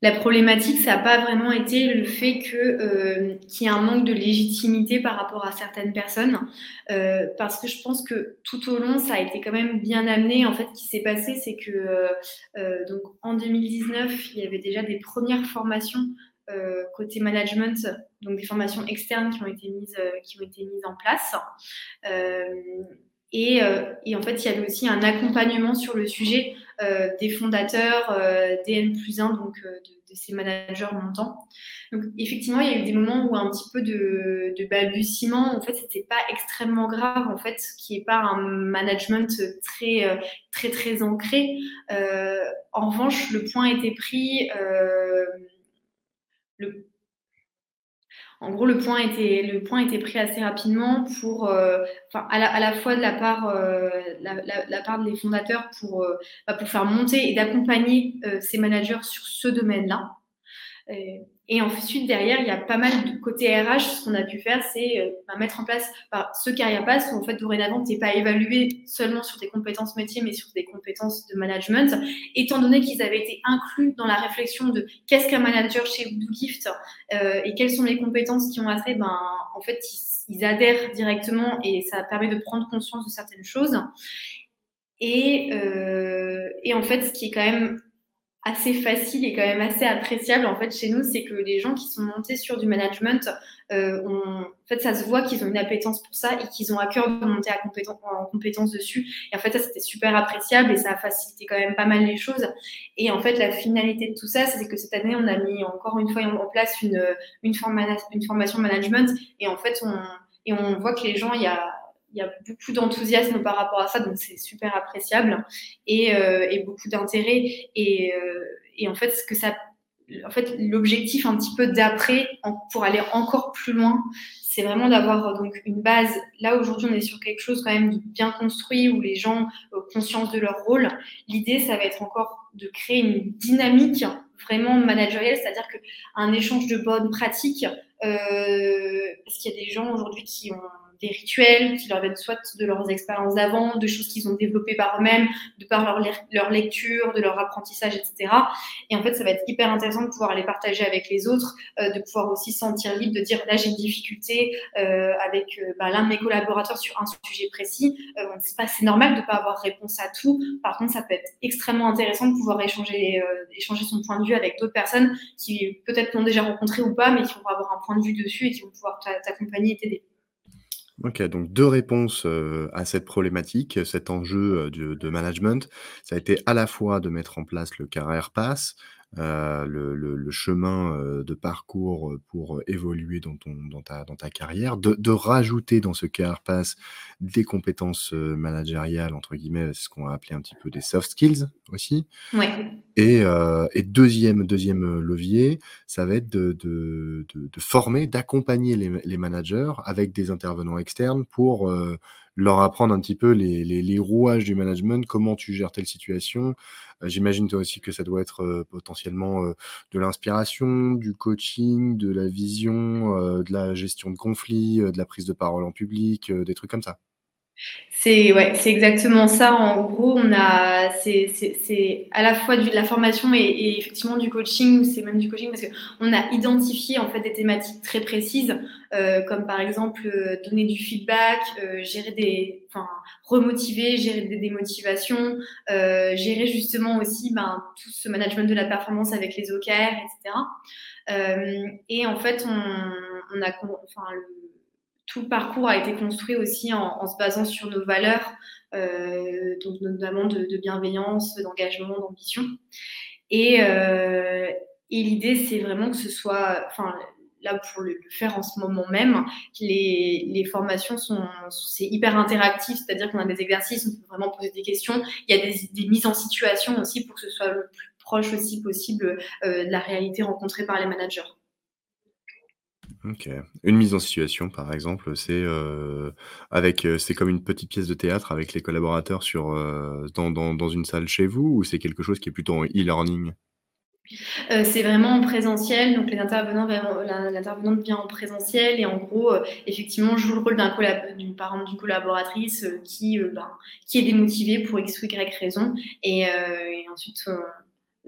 Speaker 1: La problématique, ça n'a pas vraiment été le fait euh, qu'il y ait un manque de légitimité par rapport à certaines personnes, euh, parce que je pense que tout au long, ça a été quand même bien amené. En fait, ce qui s'est passé, c'est que euh, donc en 2019, il y avait déjà des premières formations côté management, donc des formations externes qui ont été mises qui ont été mises en place. Et, et, en fait, il y avait aussi un accompagnement sur le sujet euh, des fondateurs, euh, des N plus 1, donc euh, de, de, ces managers montants. Donc effectivement, il y a eu des moments où un petit peu de, de balbutiement, en fait, c'était pas extrêmement grave, en fait, qui est pas un management très très très ancré. en revanche, le point était pris. le en gros, le point était, le point était pris assez rapidement pour, euh, à, la, fois de la part, euh, la, la, la, part des fondateurs pour, euh, bah, pour faire monter et d'accompagner ces managers sur ce domaine-là. Et ensuite, derrière, il y a pas mal de côté RH. Ce qu'on a pu faire, c'est euh, bah, mettre en place bah, ce carrière pass où, en fait, dorénavant, tu n'es pas évalué seulement sur tes compétences métiers, mais sur tes compétences de management. Étant donné qu'ils avaient été inclus dans la réflexion de qu'est-ce qu'un manager chez Gift euh, et quelles sont les compétences qui ont attrait, ben, en fait, ils, ils, adhèrent directement et ça permet de prendre conscience de certaines choses. Et, euh, et en fait, ce qui est quand même assez facile et quand même assez appréciable en fait chez nous, c'est que les gens qui sont montés sur du management, euh, ont, en fait, ça se voit qu'ils ont une appétence pour ça et qu'ils ont à cœur de monter à compétence, en compétence dessus. Et en fait, ça c'était super appréciable et ça a facilité quand même pas mal les choses. Et en fait, la finalité de tout ça, c'est que cette année, on a mis encore une fois en place une, une, une formation management et en fait, on, et on voit que les gens, il y a il y a beaucoup d'enthousiasme par rapport à ça, donc c'est super appréciable et, euh, et beaucoup d'intérêt. Et, euh, et, en fait, ce que ça, en fait, l'objectif un petit peu d'après, pour aller encore plus loin, c'est vraiment d'avoir donc une base. Là aujourd'hui, on est sur quelque chose quand même bien construit où les gens ont conscience de leur rôle. L'idée, ça va être encore de créer une dynamique vraiment managériale, c'est-à-dire qu'un échange de bonnes pratiques, euh, parce qu'il y a des gens aujourd'hui qui ont des rituels qui leur viennent soit de leurs expériences d'avant, de choses qu'ils ont développées par eux-mêmes, de par leur, leur, lecture, de leur apprentissage, etc. Et en fait, ça va être hyper intéressant de pouvoir les partager avec les autres, euh, de pouvoir aussi se sentir libre de dire là j'ai une difficulté euh, avec euh, bah, l'un de mes collaborateurs sur un sujet précis. Euh, c'est pas c'est normal de pas avoir réponse à tout. Par contre, ça peut être extrêmement intéressant de pouvoir échanger euh, échanger son point de vue avec d'autres personnes qui peut-être l'ont déjà rencontré ou pas, mais qui vont avoir un point de vue dessus et qui vont pouvoir t'accompagner et t'aider.
Speaker 2: Ok, donc deux réponses euh, à cette problématique, cet enjeu euh, de, de management. Ça a été à la fois de mettre en place le carrière pass, euh, le, le, le, chemin euh, de parcours euh, pour évoluer dans, ton, dans, ta, dans ta carrière, de, de rajouter dans ce carrière pass des compétences managériales, entre guillemets, ce qu'on va appeler un petit peu des soft skills aussi.
Speaker 1: Ouais.
Speaker 2: Et, euh, et, deuxième, deuxième levier, ça va être de, de, de, de former, d'accompagner les, les, managers avec des intervenants externes pour euh, leur apprendre un petit peu les, les, les, rouages du management, comment tu gères telle situation. Euh, J'imagine toi aussi que ça doit être euh, potentiellement euh, de l'inspiration, du coaching, de la vision, de la gestion de conflits, de la prise de parole en public, des trucs comme ça.
Speaker 1: C'est ouais, exactement ça. En gros, on a c'est à la fois de la formation et, effectivement du coaching. C'est même du coaching parce que on a identifié en fait des thématiques très précises, euh, comme par exemple euh, donner du feedback, euh, gérer des, enfin remotiver, gérer des démotivations, euh, gérer justement aussi ben, tout ce management de la performance avec les OKR, etc. Et en fait, on, on a enfin le, tout parcours a été construit aussi en, se basant sur nos valeurs, euh, donc notamment de, bienveillance, d'engagement, d'ambition. Et, euh, et l'idée, c'est vraiment que ce soit, enfin, là pour le, faire en ce moment même, les, formations sont, c'est hyper interactif, c'est-à-dire qu'on a des exercices, on peut vraiment poser des questions. Il y a des, des mises en situation aussi pour que ce soit le plus proche aussi possible euh, de la réalité rencontrée par les managers.
Speaker 2: Une mise en situation, par exemple, c'est, heu, avec, heu, c'est comme une petite pièce de théâtre avec les collaborateurs sur, heu, dans dans dans une salle chez vous ou c'est quelque chose qui est plutôt en e-learning?
Speaker 1: C'est vraiment en présentiel, donc l'intervenante vient en présentiel et en gros, effectivement, joue le rôle d'un d'une par exemple d'une collaboratrice, qui, ben, qui est démotivée pour X ou Y raison et ensuite,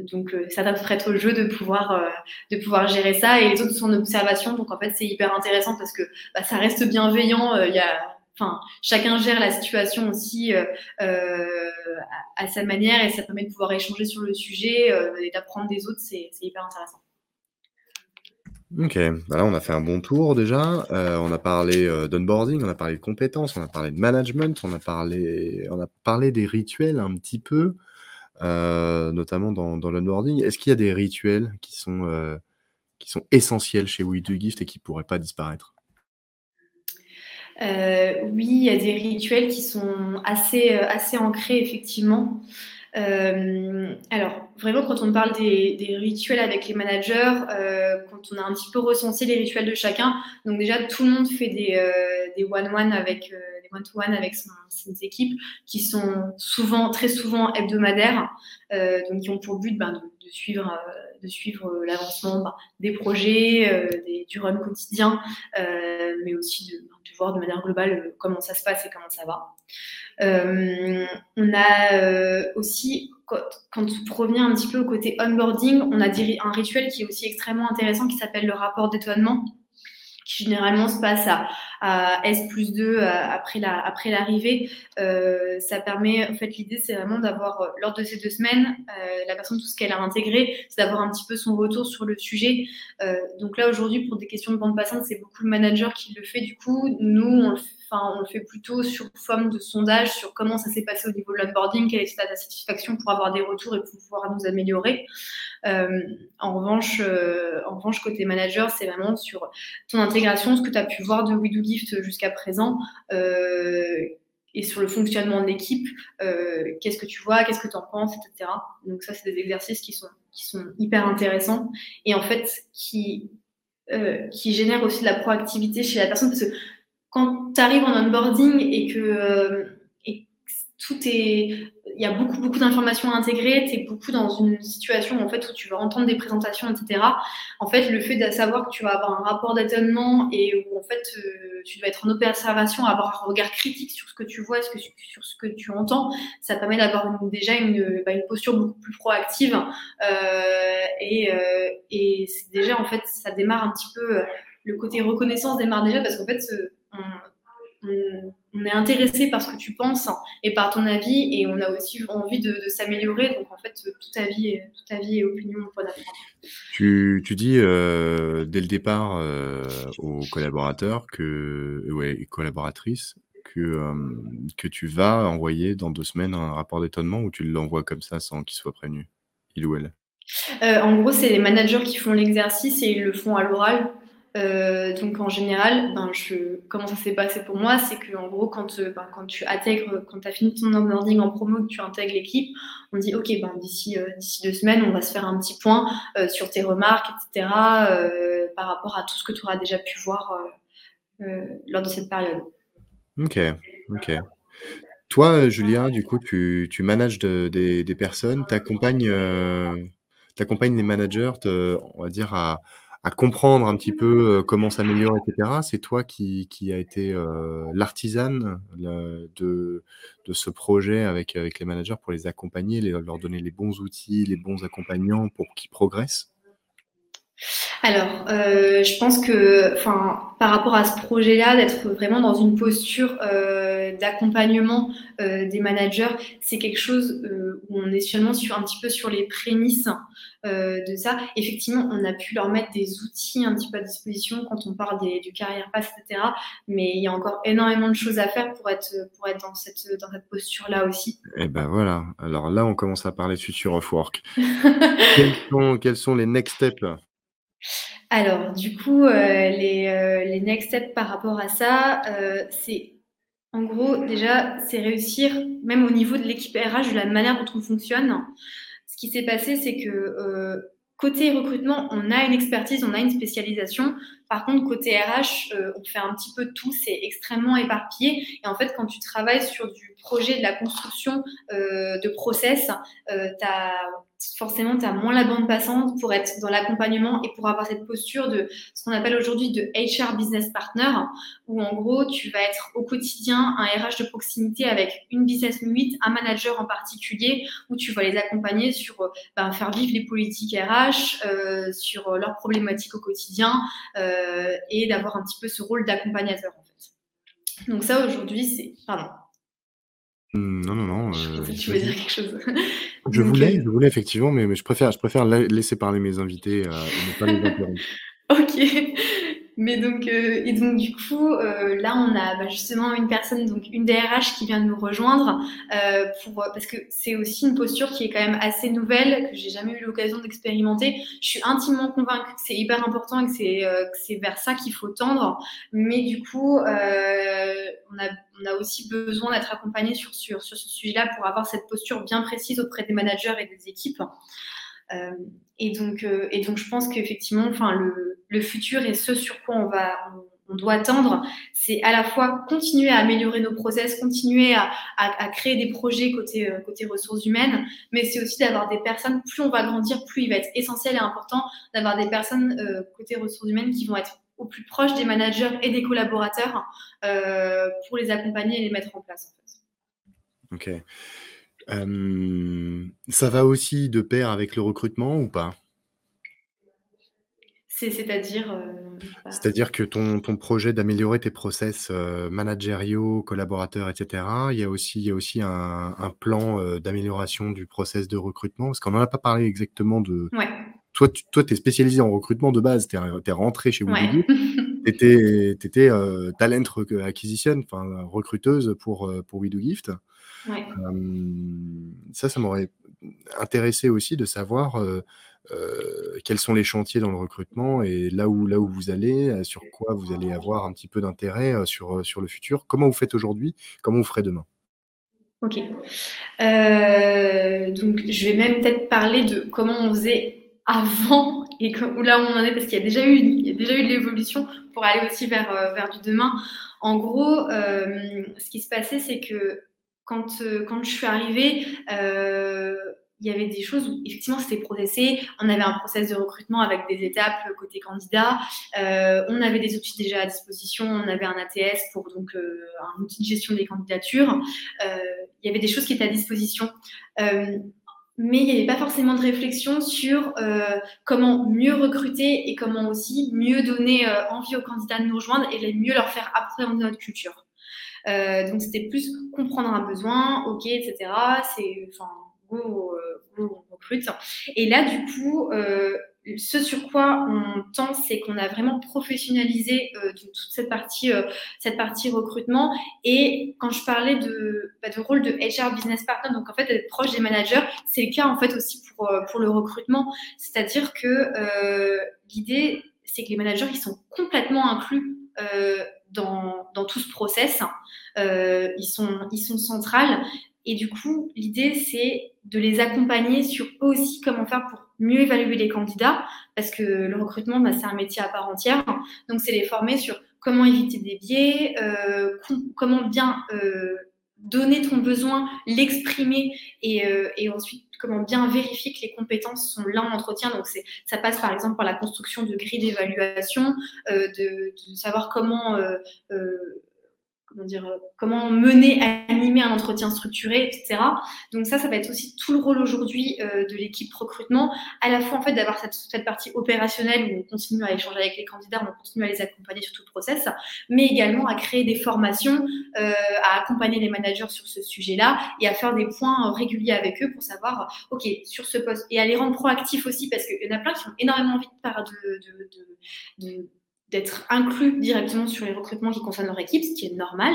Speaker 1: donc euh, ça t'apprête au jeu de pouvoir euh, de pouvoir gérer ça et les autres sont en observation donc en fait c'est hyper intéressant parce que bah, ça reste bienveillant a enfin chacun gère la situation aussi euh, à, sa manière et ça permet de pouvoir échanger sur le sujet et d'apprendre des autres c'est hyper intéressant
Speaker 2: Ok, bah là on a fait un bon tour déjà. Euh, on a parlé euh, d'onboarding, on a parlé de compétences, on a parlé de management, on a parlé, on a parlé des rituels un petit peu. Euh, notamment dans, dans l'onboarding. Est-ce qu'il y a des rituels qui sont, euh, qui sont essentiels chez We Do Gift et qui ne pourraient pas disparaître?
Speaker 1: Euh, Oui, il y a des rituels qui sont assez, assez ancrés, effectivement. Alors, vraiment, quand on parle des, des rituels avec les managers, quand on a un petit peu recensé les rituels de chacun, donc déjà, tout le monde fait des, des one-one avec one-to-one avec ses équipes qui sont souvent, très souvent hebdomadaires, donc qui ont pour but ben, de, suivre, de suivre l'avancement ben, des projets, du run quotidien, mais aussi de, de, voir de manière globale comment ça se passe et comment ça va. on a aussi quand, on revient un petit peu au côté onboarding, on a un rituel qui est aussi extrêmement intéressant qui s'appelle le rapport d'étonnement, qui généralement se passe à, S plus 2 après, la, après l'arrivée. Euh, ça permet, en fait, l'idée, c'est vraiment d'avoir, euh, lors de ces deux semaines, euh, la personne, tout ce qu'elle a intégré, c'est d'avoir un petit peu son retour sur le sujet. donc là, aujourd'hui, pour des questions de bande passante, c'est beaucoup le manager qui le fait. Du coup, nous, on le fait Enfin, on le fait plutôt sur forme de sondage sur comment ça s'est passé au niveau de l'onboarding, quel est de satisfaction pour avoir des retours et pour pouvoir nous améliorer. Euh, en, revanche, euh, en revanche, côté manager, c'est vraiment sur ton intégration, ce que tu as pu voir de We Do Gift jusqu'à présent. Euh, et sur le fonctionnement de l'équipe, qu'est-ce que tu vois, qu'est-ce que tu en penses, etc. Donc ça, c'est des exercices qui sont, qui sont hyper intéressants et en fait qui, qui génèrent aussi de la proactivité chez la personne parce que quand tu arrives en onboarding et que, euh, et tout est. Il y a beaucoup, beaucoup d'informations à intégrer, tu es beaucoup dans une situation en fait, où tu vas entendre des présentations, etc. En fait, le fait de savoir que tu vas avoir un rapport d'étonnement et où en fait, euh, tu dois être en observation, avoir un regard critique sur ce que tu vois, que, sur ce que tu entends, ça permet d'avoir déjà une, bah, une, posture beaucoup plus proactive. Euh, et, et déjà, en fait, ça démarre un petit peu, le côté reconnaissance démarre déjà parce qu'en fait, ce, on, est intéressé par ce que tu penses et par ton avis et on a aussi envie de, s'améliorer. Donc en fait, toute ta vie, toute ta vie et opinion, on peut
Speaker 2: Tu, tu dis euh, dès le départ euh, aux collaborateurs que, ouais, collaboratrices que, euh, que tu vas envoyer dans deux semaines un rapport d'étonnement ou tu l'envoies comme ça sans qu'il soit prévenu, il ou elle?
Speaker 1: En gros, c'est les managers qui font l'exercice et ils le font à l'oral. Euh, donc en général, ben, je, comment ça s'est passé pour moi, c'est que en gros, quand, euh, ben, quand tu intègres, quand tu as fini ton onboarding en promo, que tu intègres l'équipe, on dit ok, ben, d'ici euh, deux semaines, on va se faire un petit point sur tes remarques, etc. par rapport à tout ce que tu auras déjà pu voir lors de cette période.
Speaker 2: Ok, ok. Toi, Julia, du coup, tu, tu manages des, des, personnes, tu accompagnes les managers, on va dire, à, à comprendre un petit peu euh, comment s'améliorer, etc. C'est toi qui, qui a été euh, l'artisane de, de ce projet avec, avec les managers pour les accompagner, leur donner les bons outils, les bons accompagnants pour qu'ils progressent
Speaker 1: alors, euh, je pense que, enfin, par rapport à ce projet-là, d'être vraiment dans une posture euh, d'accompagnement euh, des managers, c'est quelque chose où on est seulement sur un petit peu sur les prémices de ça. Effectivement, on a pu leur mettre des outils un petit peu à disposition quand on parle des, du carrière pass, etc. Mais il y a encore énormément de choses à faire pour être pour être dans cette dans cette posture-là aussi.
Speaker 2: Et eh ben voilà. Alors là, on commence à parler de future of work. quels, sont, quels sont les next steps?
Speaker 1: Alors, du coup, euh, les, euh, les, next steps par rapport à ça, euh, c'est en gros, déjà, c'est réussir, même au niveau de l'équipe RH, de la manière dont on fonctionne. Ce qui s'est passé, c'est que côté recrutement, on a une expertise, on a une spécialisation. Par contre, côté RH, on fait un petit peu tout, c'est extrêmement éparpillé. Et en fait, quand tu travailles sur du projet de la construction de process, tu as forcément, tu as moins la bande passante pour être dans l'accompagnement et pour avoir cette posture de ce qu'on appelle aujourd'hui de HR business partner, où en gros, tu vas être au quotidien un RH de proximité avec une business unit, un manager en particulier, où tu vas les accompagner sur ben, faire vivre les politiques RH, euh, sur leurs problématiques au quotidien euh, et d'avoir un petit peu ce rôle d'accompagnateur en fait. Donc ça, aujourd'hui, c'est... Pardon.
Speaker 2: Mmh, non, non, non.
Speaker 1: Euh, tu veux dire quelque chose.
Speaker 2: Je voulais, euh, je voulais effectivement, mais, mais je préfère, je préfère laisser parler mes invités euh, et ne pas les interrompre.
Speaker 1: ok. Mais donc, euh, et donc du coup, euh, là, on a bah, justement une personne, donc une DRH qui vient de nous rejoindre, euh, pour, parce que c'est aussi une posture qui est quand même assez nouvelle, que j'ai jamais eu l'occasion d'expérimenter. Je suis intimement convaincue que c'est hyper important et que c'est vers ça qu'il faut tendre. Mais du coup, on a, on, a, aussi besoin d'être accompagné sur, sur, sur ce sujet-là pour avoir cette posture bien précise auprès des managers et des équipes. Euh, et, donc, euh, et donc, je pense qu'effectivement, enfin, le, le, futur et ce sur quoi on va, on doit tendre, c'est à la fois continuer à améliorer nos process, continuer à, à, créer des projets côté, euh, côté ressources humaines, mais c'est aussi d'avoir des personnes, plus on va grandir, plus il va être essentiel et important d'avoir des personnes côté ressources humaines qui vont être au plus proche des managers et des collaborateurs euh, pour les accompagner et les mettre en place.
Speaker 2: En fait. Ok. ça va aussi de pair avec le recrutement ou pas?
Speaker 1: C'est-à-dire euh,
Speaker 2: C'est-à-dire que ton, ton projet d'améliorer tes process euh, managériaux, collaborateurs, etc., il y a aussi, il y a aussi un, un plan euh, d'amélioration du process de recrutement, parce qu'on n'en a pas parlé exactement de...
Speaker 1: Ouais.
Speaker 2: Toi, tu toi, es spécialisé en recrutement de base, tu es, rentré chez Woody tu étais, talent acquisition, enfin recruteuse pour, pour We Gift.
Speaker 1: Ouais.
Speaker 2: ça, ça m'aurait intéressé aussi de savoir euh, quels sont les chantiers dans le recrutement et là où, là où vous allez, euh, sur quoi vous allez avoir un petit peu d'intérêt euh, sur, sur le futur. Comment vous faites aujourd'hui? Comment vous ferez demain?
Speaker 1: Ok. donc, je vais même peut-être parler de comment on faisait avant et où là où on en est, parce qu'il y a déjà eu, il y a déjà eu de l'évolution pour aller aussi vers, vers du demain. En gros, ce qui se passait, c'est que quand, quand je suis arrivée, il y avait des choses où effectivement c'était processé. On avait un process de recrutement avec des étapes côté candidat. Euh, on avait des outils déjà à disposition. On avait un ATS pour donc euh, un outil de gestion des candidatures. Euh, il y avait des choses qui étaient à disposition. Mais il n'y avait pas forcément de réflexion sur comment mieux recruter et comment aussi mieux donner envie aux candidats de nous rejoindre et mieux leur faire appréhender notre culture. donc c'était plus comprendre un besoin, ok, etc. C'est, enfin, on recrute. Et là, du coup, euh, ce sur quoi on tend, c'est qu'on a vraiment professionnalisé euh, toute cette partie, euh, cette partie recrutement. Et quand je parlais de, bah, rôle de HR business partner, donc en fait d'être proche des managers, c'est le cas en fait aussi pour, pour le recrutement. C'est-à-dire que l'idée, c'est que les managers, ils sont complètement inclus dans, dans, tout ce process. ils sont, ils sont centrales. Et du coup, l'idée, c'est de les accompagner sur eux aussi comment faire pour mieux évaluer les candidats, parce que le recrutement, bah, c'est un métier à part entière. Donc, c'est les former sur comment éviter des biais, euh, comment bien euh, donner ton besoin, l'exprimer et, euh, et, ensuite comment bien vérifier que les compétences sont là en entretien. Donc, ça passe par exemple par la construction de grilles d'évaluation, de, de, savoir comment comment dire, euh, comment mener, animer un entretien structuré, etc. Donc ça, ça va être aussi tout le rôle aujourd'hui euh, de l'équipe recrutement, à la fois en fait d'avoir cette, partie opérationnelle où on continue à échanger avec les candidats, on continue à les accompagner sur tout le process, mais également à créer des formations, euh, à accompagner les managers sur ce sujet-là et à faire des points réguliers avec eux pour savoir, ok, sur ce poste et à les rendre proactifs aussi parce qu'il y en a plein qui ont énormément envie de, de, de, de d'être inclus directement sur les recrutements qui concernent leur équipe, ce qui est normal.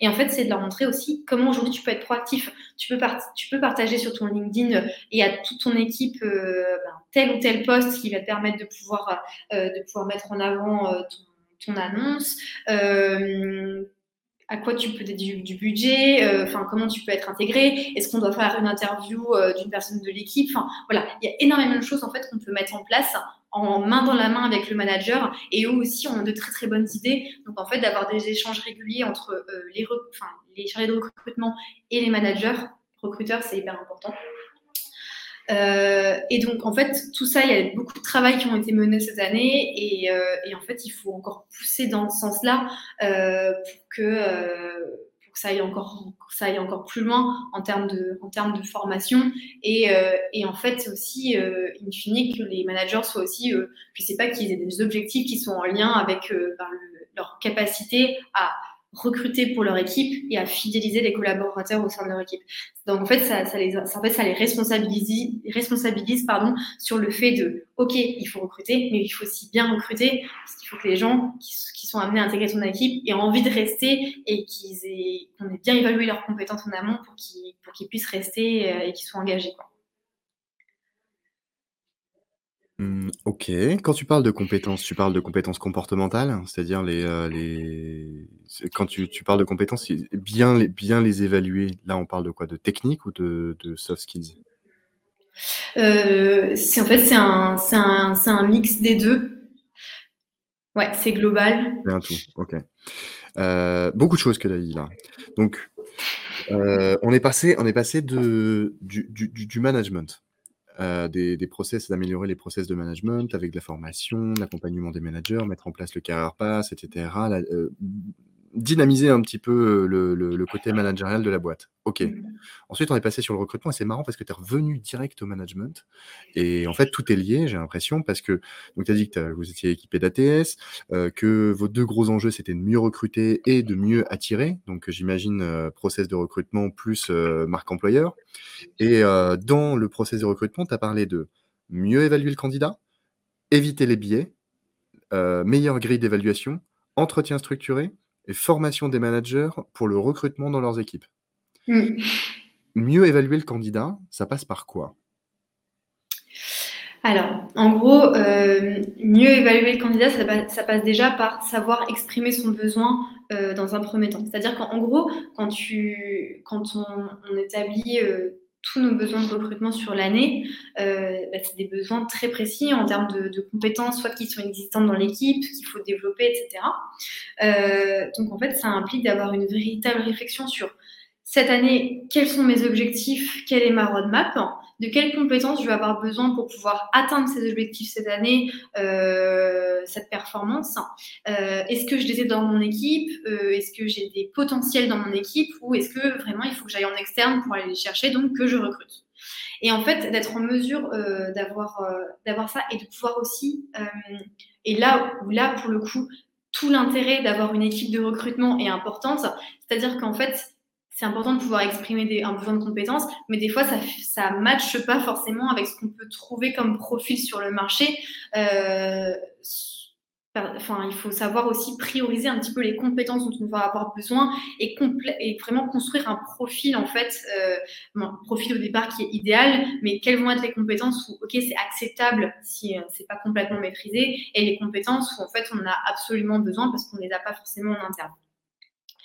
Speaker 1: Et en fait, c'est de leur montrer aussi comment aujourd'hui tu peux être proactif. Tu peux, partager sur ton LinkedIn et à toute ton équipe euh, ben, tel ou tel poste qui va te permettre de pouvoir, euh, de pouvoir mettre en avant euh, ton, annonce à quoi tu peux dédier du budget, comment tu peux être intégré, est-ce qu'on doit faire une interview d'une personne de l'équipe, enfin voilà, il y a énormément de choses en fait qu'on peut mettre en place en main dans la main avec le manager et eux aussi ont de très très bonnes idées. Donc en fait d'avoir des échanges réguliers entre euh, les, enfin, chargés de recrutement et les managers, recruteurs, c'est hyper important. Euh, et donc en fait tout ça, il y a beaucoup de travail qui ont été menés cette année et, euh, et en fait il faut encore pousser dans ce sens-là pour que ça aille encore, ça aille encore plus loin en termes de, en termes de formation. Et, euh, et en fait, c'est aussi, euh, in que les managers soient aussi, euh, je sais pas, qu'ils aient des objectifs qui sont en lien avec euh, ben, leur capacité à recruter pour leur équipe et à fidéliser les collaborateurs au sein de leur équipe. Donc en fait, ça, ça les, en fait, ça les responsabilise, responsabilise pardon, sur le fait de, ok, il faut recruter, mais il faut aussi bien recruter, parce qu'il faut que les gens qui, sont amenés à intégrer ton équipe aient envie de rester et qu'ils aient, qu'on ait bien évalué leurs compétences en amont pour qu'ils, puissent rester euh, et qu'ils soient engagés.
Speaker 2: Mmh, OK. Quand tu parles de compétences, tu parles de compétences comportementales? C'est-à-dire les, euh, quand tu parles de compétences, bien les évaluer, là, on parle de quoi? De technique ou de soft skills?
Speaker 1: Euh, c'est en fait, c'est un un un mix des deux. Ouais, c'est global.
Speaker 2: C'est tout, ok. Euh, beaucoup de choses que as dit là. Donc, euh, on est passé, on est passé de, du, du, du management, des, des, process, d'améliorer les process de management avec de la formation, l'accompagnement des managers, mettre en place le career pass, etc. La, dynamiser un petit peu le, le, le, côté managérial de la boîte. OK. Mmh. Ensuite, on est passé sur le recrutement et c'est marrant parce que tu es revenu direct au management. Et en fait, tout est lié, j'ai l'impression, parce que tu as dit que vous étiez équipé d'ATS, euh, que vos deux gros enjeux, c'était de mieux recruter et de mieux attirer. Donc, j'imagine, euh, process de recrutement plus euh, marque employeur. Et euh, dans le process de recrutement, tu as parlé de mieux évaluer le candidat, éviter les biais, euh, meilleure grille d'évaluation, entretien structuré et formation des managers pour le recrutement dans leurs équipes. Mmh. Mieux évaluer le candidat, ça passe par quoi?
Speaker 1: Alors, en gros, euh, mieux évaluer le candidat, ça passe, ça passe, déjà par savoir exprimer son besoin euh, dans un premier temps. C'est-à-dire qu'en gros, quand, tu, quand on, on établit euh, tous nos besoins de recrutement sur l'année, euh, bah, c'est des besoins très précis en termes de, compétences, soit qui sont existantes dans l'équipe, qu'il faut développer, etc. Euh, donc en fait, ça implique d'avoir une véritable réflexion sur cette année, quels sont mes objectifs, quelle est ma roadmap, de quelles compétences je vais avoir besoin pour pouvoir atteindre ces objectifs cette année, euh, cette performance. Euh, est-ce que je les ai dans mon équipe euh, Est-ce que j'ai des potentiels dans mon équipe Ou est-ce que vraiment il faut que j'aille en externe pour aller les chercher, donc que je recrute et en fait, d'être en mesure d'avoir ça et de pouvoir aussi, et là où là pour le coup, tout l'intérêt d'avoir une équipe de recrutement est importante, c'est-à-dire qu'en fait, c'est important de pouvoir exprimer un besoin de compétences, mais des fois, ça ne matche pas forcément avec ce qu'on peut trouver comme profil sur le marché. Euh, enfin, il faut savoir aussi prioriser un petit peu les compétences dont on va avoir besoin et, vraiment construire un profil, en fait, euh, profil au départ qui est idéal, mais quelles vont être les compétences où, OK, c'est acceptable si euh, c'est pas complètement maîtrisé, et les compétences où, en fait, on a absolument besoin parce qu'on les a pas forcément en interne.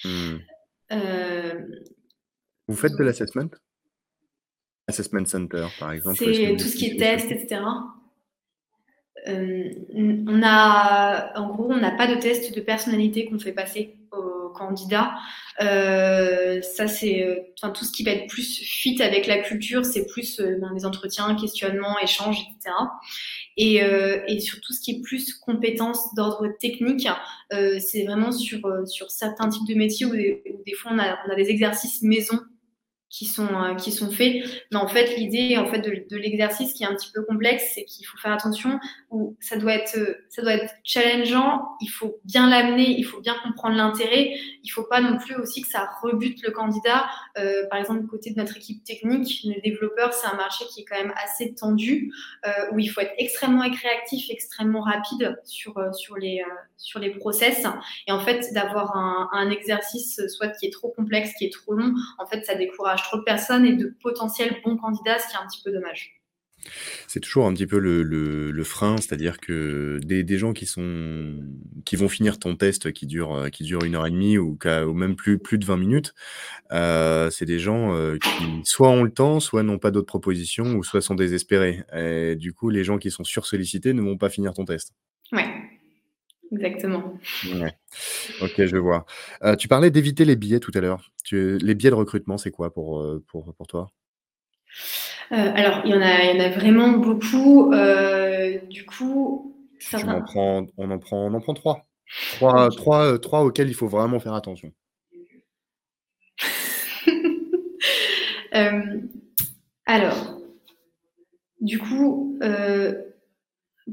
Speaker 2: Mmh. Euh, Vous faites de l'assessment? Assessment Center, par exemple.
Speaker 1: C'est tout ce qui est test, etc. Euh, on a, en gros, on n'a pas de test de personnalité qu'on fait passer aux candidats. Euh, ça, c'est, euh, enfin, tout ce qui va être plus fit avec la culture, c'est plus euh, ben, entretiens, questionnements, échanges, etc. Et, euh, et sur tout ce qui est plus compétences d'ordre technique, c'est vraiment sur, sur certains types de métiers où des, où des fois on a, on a des exercices maison qui sont, euh, qui sont faits. Mais en fait, l'idée en fait, de, l'exercice qui est un petit peu complexe, c'est qu'il faut faire attention, où ça doit être, ça doit être challengeant, il faut bien l'amener, il faut bien comprendre l'intérêt, il faut pas non plus aussi que ça rebute le candidat. Euh, par exemple, côté de notre équipe technique, les développeurs, c'est un marché qui est quand même assez tendu, euh, où il faut être extrêmement réactif, extrêmement rapide sur, sur, les, sur les process. Et en fait, d'avoir un, un exercice soit qui est trop complexe, qui est trop long, en fait, ça décourage trop de personnes et de potentiels bons candidats, ce qui est un petit peu dommage.
Speaker 2: C'est toujours un petit peu le, le, le frein, c'est-à-dire que des, des, gens qui sont qui vont finir ton test qui dure qui dure une heure et demie ou, ou même plus plus de 20 minutes, euh, c'est des gens euh, qui soit ont le temps, soit n'ont pas d'autres propositions, ou soit sont désespérés. Et du coup, les gens qui sont sursollicités ne vont pas finir ton test.
Speaker 1: Ouais, exactement.
Speaker 2: Ouais. Ok, je vois. Euh, tu parlais d'éviter les billets tout à l'heure. Les biais de recrutement, c'est quoi pour, euh, pour, pour toi?
Speaker 1: Euh, Alors, il y, en a, il y en a vraiment beaucoup. Euh, du coup,
Speaker 2: certains... en prends, on, en prend, on en prend trois. Trois, trois, trois auxquels il faut vraiment faire attention.
Speaker 1: alors, du coup,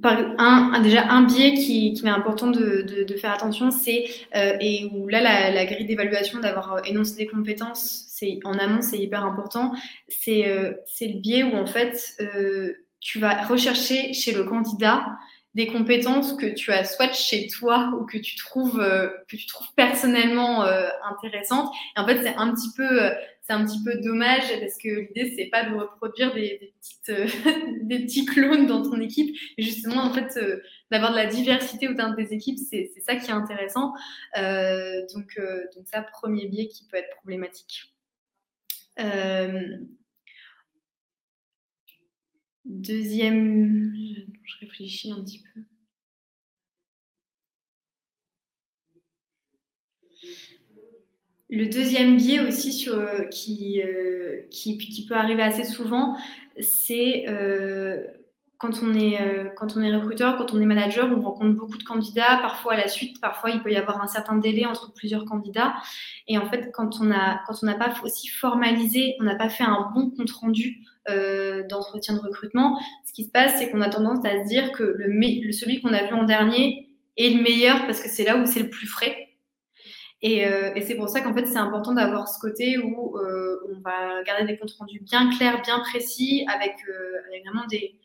Speaker 1: un, déjà un biais qui, qui important de, de, faire attention, c'est euh, et où là la, grille d'évaluation d'avoir euh, énoncé des compétences, c'est en amont c'est hyper important. C'est euh, le biais où en fait euh, tu vas rechercher chez le candidat des compétences que tu as soit chez toi ou que tu trouves que tu trouves personnellement intéressantes. En fait, c'est un petit peu c'est un petit peu dommage parce que l'idée c'est pas de reproduire des, petites, euh, des petits clones dans ton équipe. Et justement en fait euh, d'avoir de la diversité au sein de tes équipes c'est ça qui est intéressant. Euh, donc donc ça premier biais qui peut être problématique. Deuxième je réfléchis un petit peu. Le deuxième biais aussi sur, qui, qui, qui, peut arriver assez souvent, c'est quand on est euh, quand on est recruteur, quand on est manager, on rencontre beaucoup de candidats. Parfois à la suite, parfois il peut y avoir un certain délai entre plusieurs candidats. Et en fait, quand on n'a pas aussi formalisé, on n'a pas fait un bon compte rendu euh, d'entretien de recrutement, ce qui se passe, c'est qu'on a tendance à se dire que le celui qu'on a vu en dernier est le meilleur parce que c'est là où c'est le plus frais. Et, euh, et c'est pour ça qu'en fait, c'est important d'avoir ce côté où euh, on va garder des comptes rendus bien clairs, bien précis, avec, euh, vraiment des,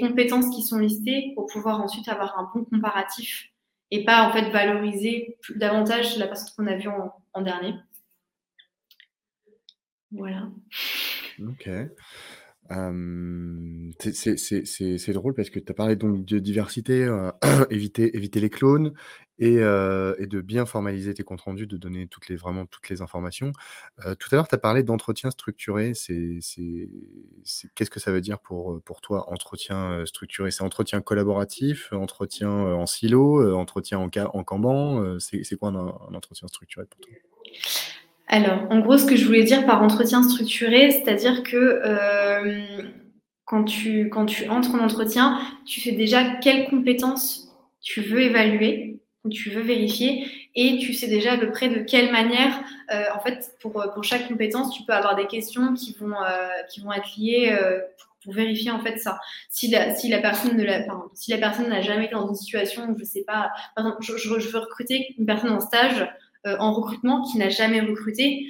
Speaker 1: compétences qui sont listées pour pouvoir ensuite avoir un bon comparatif et pas en fait valoriser davantage la personne qu'on a vue en, dernier. Voilà.
Speaker 2: Ok. C'est drôle parce que tu as parlé donc de diversité, éviter, les clones, et, de bien formaliser tes comptes rendus, de donner vraiment toutes les informations. Tout à l'heure, tu as parlé d'entretien structuré. Qu'est-ce que ça veut dire pour, toi, entretien structuré? C'est entretien collaboratif, entretien en silo, entretien en, en Kanban c'est, quoi un, entretien structuré pour toi?
Speaker 1: Alors, en gros, ce que je voulais dire par entretien structuré, c'est-à-dire que quand, tu, quand tu entres en entretien, tu fais déjà quelles compétences tu veux évaluer tu veux vérifier et tu sais déjà à peu près de quelle manière, euh, en fait, pour, chaque compétence, tu peux avoir des questions qui vont, euh, être liées euh, pour vérifier en fait ça. Si la, personne ne la, si n'a jamais été dans une situation où je sais pas, par exemple, je, veux recruter une personne en stage. En recrutement qui n'a jamais recruté,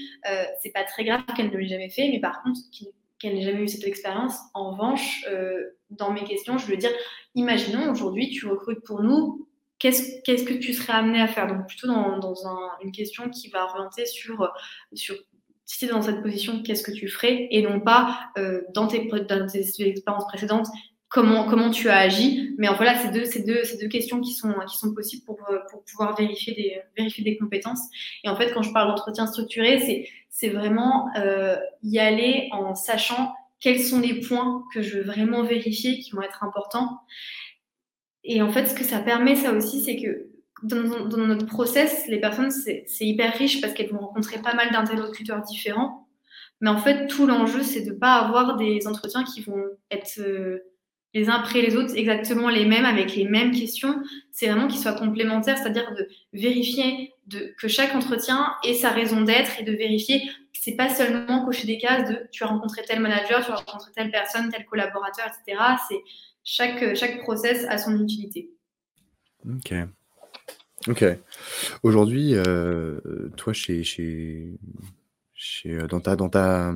Speaker 1: c'est pas très grave qu'elle ne l'ait jamais fait, mais par contre qu'elle n'ait jamais eu cette expérience. En revanche, dans mes questions, je veux dire, imaginons aujourd'hui tu recrutes pour nous, qu'est-ce que tu serais amené à faire? Donc plutôt dans, dans une question qui va orienter sur, sur si tu es dans cette position, qu'est-ce que tu ferais? Et non pas euh, dans, tes, dans, tes, expériences précédentes, comment, comment tu as agi. Mais voilà, c'est deux, deux, deux questions qui sont, qui sont possibles pour, pour pouvoir vérifier des, vérifier des compétences. Et en fait, quand je parle d'entretien structuré, c'est vraiment euh, y aller en sachant quels sont les points que je veux vraiment vérifier qui vont être importants. Et en fait, ce que ça permet, ça aussi, c'est que dans, notre process, les personnes, c'est hyper riche parce qu'elles vont rencontrer pas mal d'interlocuteurs différents. Mais en fait, tout l'enjeu, c'est de ne pas avoir des entretiens qui vont être euh, les uns après les autres exactement les mêmes, avec les mêmes questions. C'est vraiment qu'ils soient complémentaires, c'est-à-dire de vérifier que chaque entretien ait sa raison d'être et de vérifier que c'est pas seulement cocher des cases de tu as rencontré tel manager, tu as rencontré telle personne, tel collaborateur, etc. C'est chaque, chaque process a son utilité.
Speaker 2: Ok. Ok. Aujourd'hui, euh, toi, chez, chez, chez, euh, dans, ta, dans, ta,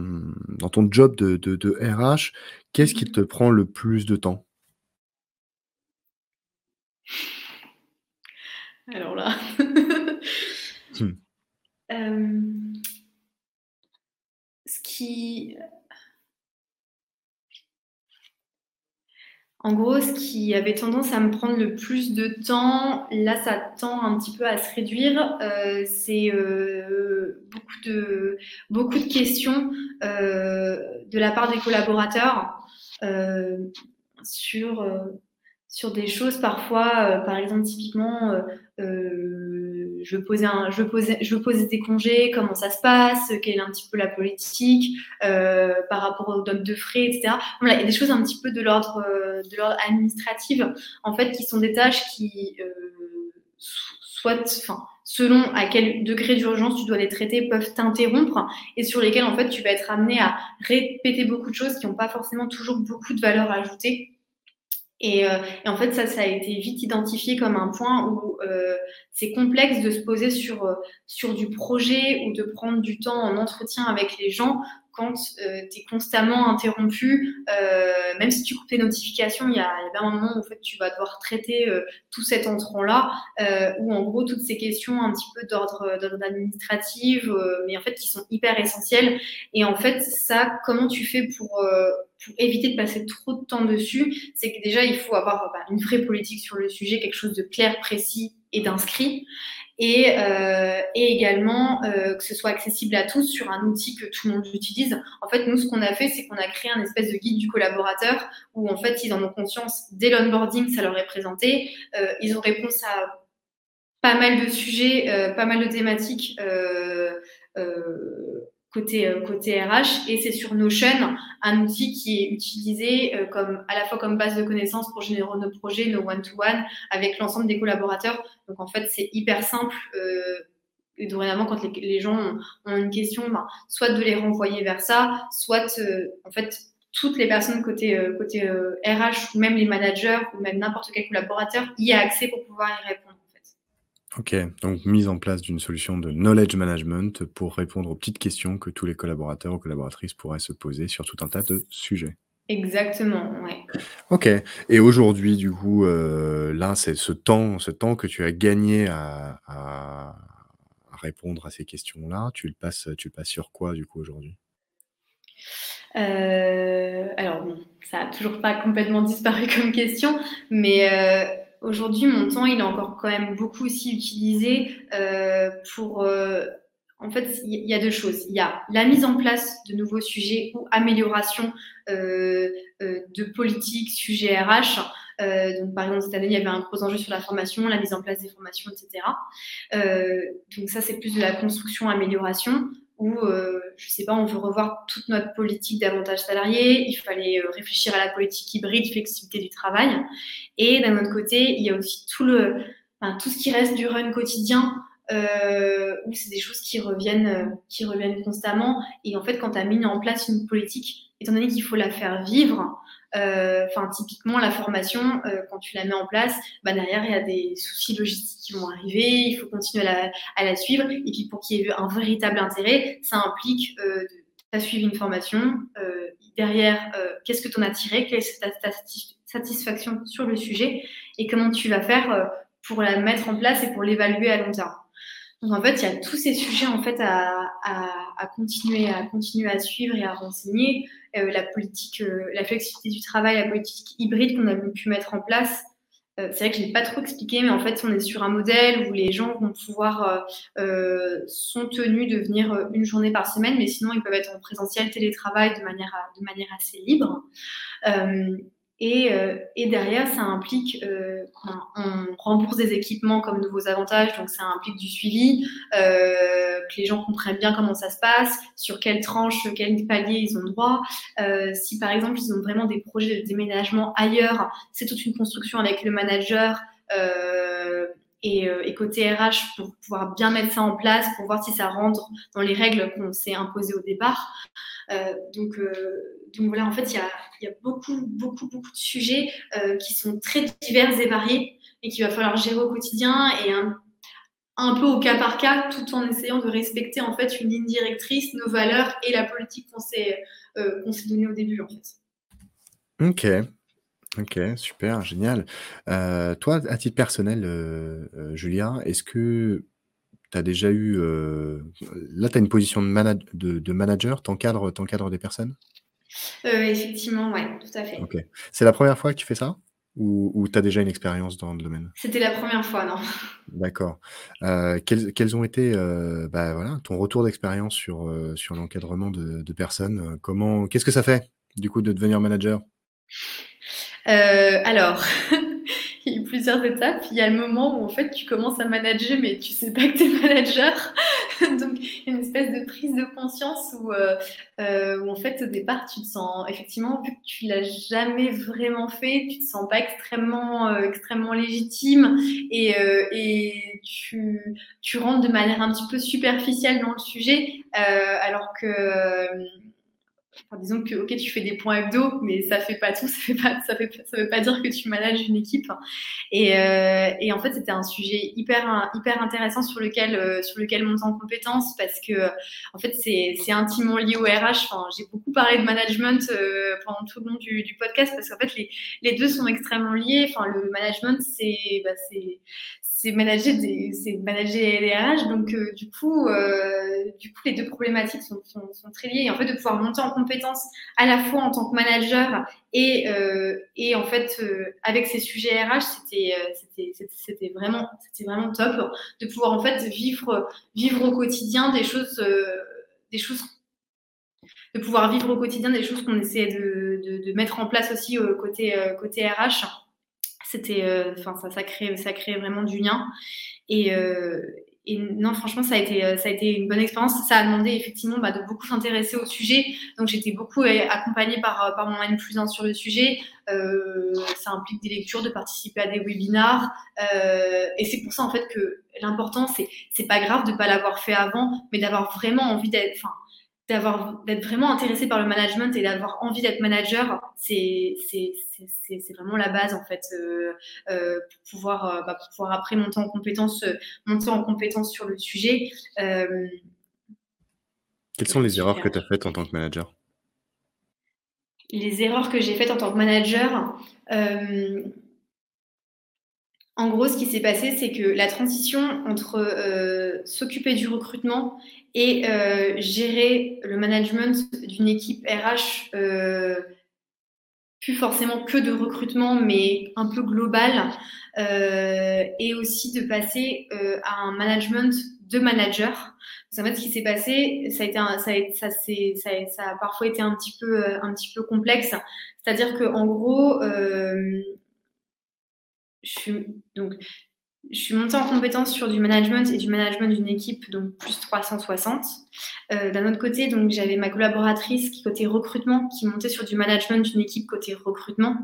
Speaker 2: dans ton job de, de, de RH, qu'est-ce qui te prend le plus de temps?
Speaker 1: Alors là. hmm. euh, ce qui En gros, ce qui avait tendance à me prendre le plus de temps, là, ça tend un petit peu à se réduire. Euh, c'est euh, beaucoup, de, beaucoup de questions euh, de la part des collaborateurs sur, sur des choses parfois, par exemple, typiquement, je veux poser un, je je des congés, comment ça se passe, quelle est un petit peu la politique euh, par rapport aux notes de frais, etc. Il y a des choses un petit peu de l'ordre euh, administratif, en fait, qui sont des tâches qui euh, selon à quel degré d'urgence tu dois les traiter, peuvent t'interrompre et sur lesquelles en fait tu vas être amené à répéter beaucoup de choses qui n'ont pas forcément toujours beaucoup de valeur ajoutée. Euh, et, en fait, ça, ça a été vite identifié comme un point où euh, c'est complexe de se poser sur, euh, sur du projet ou de prendre du temps en entretien avec les gens quand euh, tu es constamment interrompu, euh, même si tu coupes tes notifications, il y, a, y a un moment où en fait, tu vas devoir traiter euh, tout cet entrant-là, où en gros, toutes ces questions un petit peu d'ordre administratif, mais en fait, qui sont hyper essentielles. Et en fait, ça, comment tu fais pour, pour éviter de passer trop de temps dessus C'est que déjà, il faut avoir bah, une vraie politique sur le sujet, quelque chose de clair, précis et d'inscrit et, euh, également euh, que ce soit accessible à tous sur un outil que tout le monde utilise. En fait, nous, ce qu'on a fait, c'est qu'on a créé un espèce de guide du collaborateur où, en fait, ils en ont conscience dès l'onboarding, ça leur est présenté. Euh, ils ont réponse à pas mal de sujets, pas mal de thématiques côté, euh, RH et c'est sur Notion, un outil qui est utilisé euh, comme, à la fois comme base de connaissances pour générer nos projets, nos one-to-one avec l'ensemble des collaborateurs. Donc en fait, c'est hyper simple. Euh, et dorénavant, quand les, gens ont, une question, ben, soit de les renvoyer vers ça, soit en fait toutes les personnes côté, côté RH ou même les managers ou même n'importe quel collaborateur y a accès pour pouvoir y répondre.
Speaker 2: OK, donc mise en place d'une solution de knowledge management pour répondre aux petites questions que tous les collaborateurs ou collaboratrices pourraient se poser sur tout un tas de sujets.
Speaker 1: Exactement, ouais.
Speaker 2: OK et aujourd'hui, du coup, euh, là, c'est ce temps ce temps que tu as gagné à à répondre à ces questions-là, tu le passes tu le passes sur quoi, du coup, aujourd'hui?
Speaker 1: Euh, alors bon, ça a toujours pas complètement disparu comme question, mais euh, Aujourd'hui, mon temps, il est encore quand même beaucoup aussi utilisé euh, pour... Euh, en fait, il y a deux choses. Il y a la mise en place de nouveaux sujets ou amélioration euh, de politique, sujets RH. donc, par exemple, cette année, il y avait un gros enjeu sur la formation, la mise en place des formations, etc. donc, ça, c'est plus de la construction, amélioration où, euh, je sais pas, on veut revoir toute notre politique d'avantage salarié, il fallait euh, réfléchir à la politique hybride, flexibilité du travail. Et d'un autre côté, il y a aussi tout, le, tout ce qui reste du run quotidien, euh, où c'est des choses qui reviennent, qui reviennent constamment. Et en fait, quand tu as mis en place une politique, étant donné qu'il faut la faire vivre, enfin, typiquement, la formation, euh, quand tu la mets en place, bah, derrière, il y a des soucis logistiques qui vont arriver, il faut continuer à la, suivre. Et puis, pour qu'il y ait un véritable intérêt, ça implique euh, de suivre une formation. Euh, derrière, euh, qu'est-ce que tu en as tiré Quelle est ta, satisfaction sur le sujet Et comment tu vas faire pour la mettre en place et pour l'évaluer à long terme donc en fait, il y a tous ces sujets en fait à, continuer, à continuer à suivre et à renseigner. Euh, la politique, euh, la flexibilité du travail, la politique hybride qu'on a pu mettre en place. Euh, c'est vrai que je n'ai pas trop expliqué, mais en fait, on est sur un modèle où les gens vont pouvoir, sont tenus de venir une journée par semaine, mais sinon, ils peuvent être en présentiel, télétravail de manière assez libre. Euh, et, derrière, ça implique euh, qu'on rembourse des équipements comme nouveaux avantages, donc ça implique du suivi, euh, que les gens comprennent bien comment ça se passe, sur quelle tranche, quel palier ils ont droit. si par exemple ils ont vraiment des projets de déménagement ailleurs, c'est toute une construction avec le manager. Et, et, côté RH pour pouvoir bien mettre ça en place, pour voir si ça rentre dans les règles qu'on s'est imposées au départ. donc, donc voilà, en fait, il y a, beaucoup, beaucoup, beaucoup de sujets euh, qui sont très divers et variés et qu'il va falloir gérer au quotidien et un, peu au cas par cas, tout en essayant de respecter en fait une ligne directrice, nos valeurs et la politique qu'on s'est euh, donnée au début en fait.
Speaker 2: Ok. Ok, super, génial. Euh, toi, à titre personnel, euh, euh, Julia, est-ce que tu as déjà eu... Là, tu as une position de, de, de manager, t'encadres encadres des personnes?
Speaker 1: Effectivement, ouais, tout à fait.
Speaker 2: OK. C'est la première fois que tu fais ça? Ou tu as déjà une expérience dans le domaine?
Speaker 1: C'était la première fois, non.
Speaker 2: D'accord. Quels quels ont été, bah, voilà, ton retour d'expérience sur, sur l'encadrement de de personnes? comment qu'est-ce que ça fait, du coup, de devenir manager?
Speaker 1: Alors il y a eu plusieurs étapes. Il y a le moment où en fait tu commences à manager, mais tu sais pas que tu es manager. Donc une espèce de prise de conscience où, euh, euh, où, en fait au départ tu te sens effectivement vu que tu l'as jamais vraiment fait, tu te sens pas extrêmement euh, extrêmement légitime et, euh, et tu, tu rentres de manière un petit peu superficielle dans le sujet euh, alors que disons que ok tu fais des points hebdo mais ça fait pas tout ça fait pas ça fait ça veut pas dire que tu manages une équipe. Et, euh, et en fait c'était un sujet hyper hyper intéressant sur lequel euh, sur lequel en compétence parce que en fait c'est intimement lié au RH enfin j'ai beaucoup parlé de management euh, pendant tout le long du, podcast parce qu'en fait les les deux sont extrêmement liés. Enfin le management c'est bah, c'est c'est manager des, c'est manager les RH. Donc, euh, du coup, euh, du coup, les deux problématiques sont, sont, très liées. Et en fait, de pouvoir monter en compétence à la fois en tant que manager et, euh, et en fait, avec ces sujets RH, c'était, c'était, c'était vraiment, c'était vraiment top de pouvoir en fait vivre, vivre au quotidien des choses, des choses de pouvoir vivre au quotidien des choses qu'on essaie de, de, de, mettre en place aussi côté, côté RH c'était, euh, enfin, ça, ça crée, ça crée vraiment du lien. Et, euh, non, franchement, ça a été, ça a été une bonne expérience. Ça a demandé effectivement bah, de beaucoup s'intéresser au sujet. Donc, j'étais beaucoup accompagnée par, par mon N plus 1 sur le sujet. Euh, ça implique des lectures, de participer à des webinars. Euh, et c'est pour ça, en fait, que l'important, c'est, c'est pas grave de pas l'avoir fait avant, mais d'avoir vraiment envie d'être, d'avoir d'être vraiment intéressé par le management et d'avoir envie d'être manager, c'est vraiment la base en fait euh, euh, pour pouvoir euh, bah, pour pouvoir après monter en compétence monter en compétence sur le sujet.
Speaker 2: Quelles sont les erreurs que tu as faites en tant que manager?
Speaker 1: Les erreurs que j'ai faites en tant que manager. En gros, ce qui s'est passé, c'est que la transition entre s'occuper du recrutement et euh, gérer le management d'une équipe RH, euh, plus forcément que de recrutement, mais un peu global, euh, et aussi de passer euh, à un management de manager. En fait, ce qui s'est passé, ça a, été un, parfois été un petit peu, complexe. C'est-à-dire que en gros, euh, je suis, donc, montée en compétence sur du management et du management d'une équipe, donc plus 360. Euh, D'un autre côté, donc j'avais ma collaboratrice qui côté recrutement, qui montait sur du management d'une équipe côté recrutement.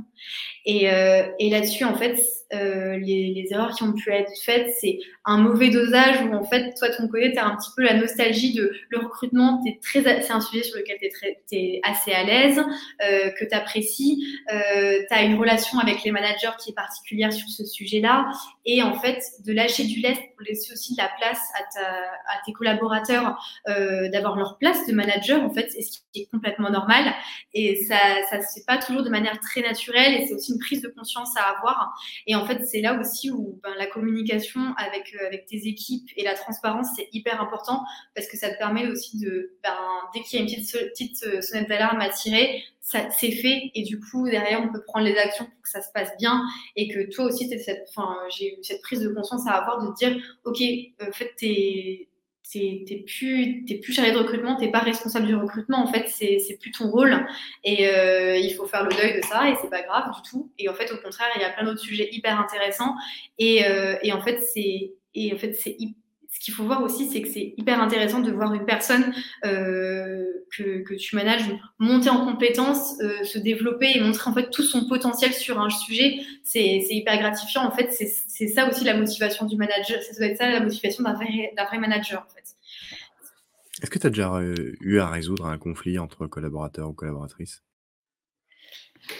Speaker 1: Et, euh, là-dessus, en fait, euh, les, erreurs qui ont pu être faites, c'est un mauvais dosage où en fait, toi, ton côté, tu as un petit peu la nostalgie de le recrutement, c'est un sujet sur lequel tu es, assez à l'aise, que tu apprécies, tu as une relation avec les managers qui est particulière sur ce sujet-là, et en fait, de lâcher du lest pour laisser aussi de la place à, tes collaborateurs euh, d'avoir leur place de manager, en fait, c'est ce qui est complètement normal, et ça ça se fait pas toujours de manière très naturelle, et c'est aussi une prise de conscience à avoir, et en fait, c'est là aussi où ben, la communication avec, euh, avec tes équipes et la transparence, c'est hyper important parce que ça te permet aussi de, ben, dès qu'il y a une petite, petite euh, sonnette d'alarme à tirer, ça c'est fait. Et du coup derrière on peut prendre les actions pour que ça se passe bien et que toi aussi cette, enfin, j'ai eu cette prise de conscience à avoir de dire ok en fait t'es t'es plus t'es plus chargé de recrutement t'es pas responsable du recrutement. En fait c'est plus ton rôle. Et euh, il faut faire le deuil de ça et c'est pas grave du tout. Et en fait au contraire il y a plein d'autres sujets hyper intéressants. Et, euh, et en fait c'est et en fait c'est ce qu'il faut voir aussi, c'est que c'est hyper intéressant de voir une personne euh, que, tu manages monter en compétences, euh, se développer et montrer en fait tout son potentiel sur un sujet. C'est hyper gratifiant. En fait, c'est ça aussi la motivation du manager. Ça doit être ça la motivation d'un vrai, vrai, manager. En fait.
Speaker 2: Est-ce que tu as déjà euh, eu à résoudre un conflit entre collaborateurs ou collaboratrices?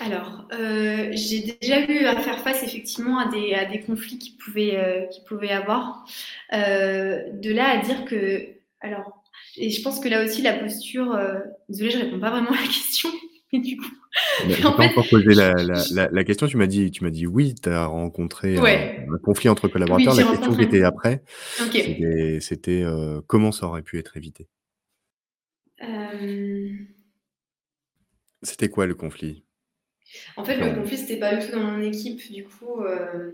Speaker 1: Alors, euh, j'ai déjà eu à faire face effectivement à des, à des conflits qui pouvaient, euh, qui pouvaient avoir. Euh, de là à dire que, alors, et je pense que là aussi la posture, désolée, je réponds pas vraiment à la question, mais du coup.
Speaker 2: Je n'ai pas encore posé la, la, la, question, tu m'as dit, tu m'as dit oui, tu as rencontré
Speaker 1: ouais.
Speaker 2: un, conflit entre collaborateurs. Oui, la question qui était après, okay. c'était comment ça aurait pu être évité? C'était quoi le conflit?
Speaker 1: En fait, le conflit, c'était pas du tout dans mon équipe. Du coup, euh,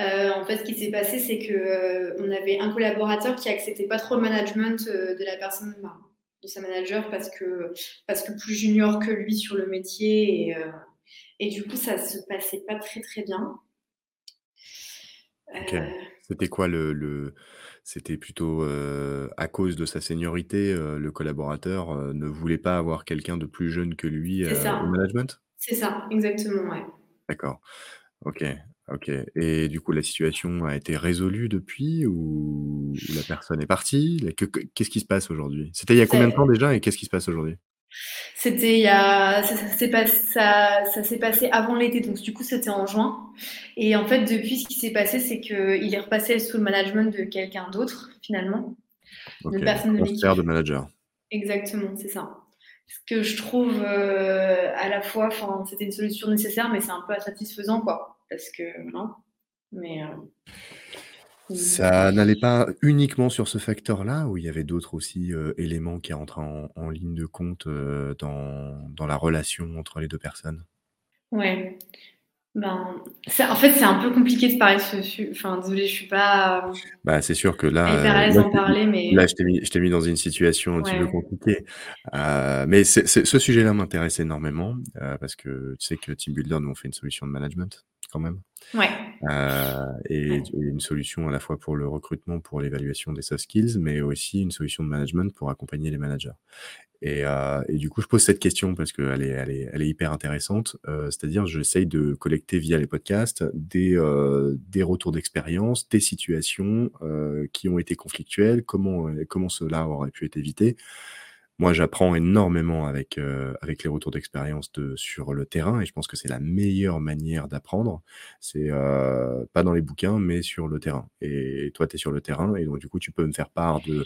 Speaker 1: euh, en fait, ce qui s'est passé, c'est que euh, on avait un collaborateur qui acceptait pas trop le management de la personne, bah, de sa manager, parce que, parce que plus junior que lui sur le métier. Et, et du coup, ça se passait pas très, très bien.
Speaker 2: C'était quoi le, le... C'était plutôt à cause de sa seniorité, le collaborateur ne voulait pas avoir quelqu'un de plus jeune que lui au management?
Speaker 1: C'est ça, exactement, ouais.
Speaker 2: D'accord. Ok, ok. Et du coup, la situation a été résolue depuis ou la personne est partie? Qu'est-ce qui se passe aujourd'hui? C'était il y a combien de temps déjà et qu'est-ce qui se passe aujourd'hui?
Speaker 1: C'était il y a, ça, ça, pas, ça, ça s'est passé avant l'été, donc du coup c'était en juin. Et en fait, depuis, ce qui s'est passé, c'est qu'il est repassé sous le management de quelqu'un d'autre, finalement.
Speaker 2: Okay. Une personne de l'équipe. de manager.
Speaker 1: Exactement, c'est ça. Ce que je trouve euh, à la fois, c'était une solution nécessaire, mais c'est un peu insatisfaisant, quoi. Parce que, non. Mais. Euh,
Speaker 2: ça n'allait pas uniquement sur ce facteur-là, ou il y avait d'autres aussi euh, éléments qui rentrent en, en ligne de compte euh, dans, dans, la relation entre les deux personnes?
Speaker 1: Ouais. Ben, en fait, c'est un peu compliqué de parler de ce. Enfin, désolé, je suis pas.
Speaker 2: Bah, c'est sûr que là.
Speaker 1: Hyper à l'aise d'en parler, mais.
Speaker 2: Là, je t'ai mis, mis, dans une situation un petit peu compliquée. Euh, mais ce sujet-là m'intéresse énormément parce que tu sais que Team Builder, nous, on fait une solution de management quand même.
Speaker 1: Ouais.
Speaker 2: Euh, et, une solution à la fois pour le recrutement, pour l'évaluation des soft skills, mais aussi une solution de management pour accompagner les managers. Et, euh, et du coup, je pose cette question parce qu'elle est, elle est, elle est hyper intéressante. Euh, c'est-à-dire, j'essaye de collecter via les podcasts des, des retours d'expérience, des situations qui ont été conflictuelles, comment, comment cela aurait pu être évité. Moi, j'apprends énormément avec, euh, avec les retours d'expérience de sur le terrain et je pense que c'est la meilleure manière d'apprendre. C'est, euh, pas dans les bouquins, mais sur le terrain et toi, tu es sur le terrain et donc du coup, tu peux me faire part de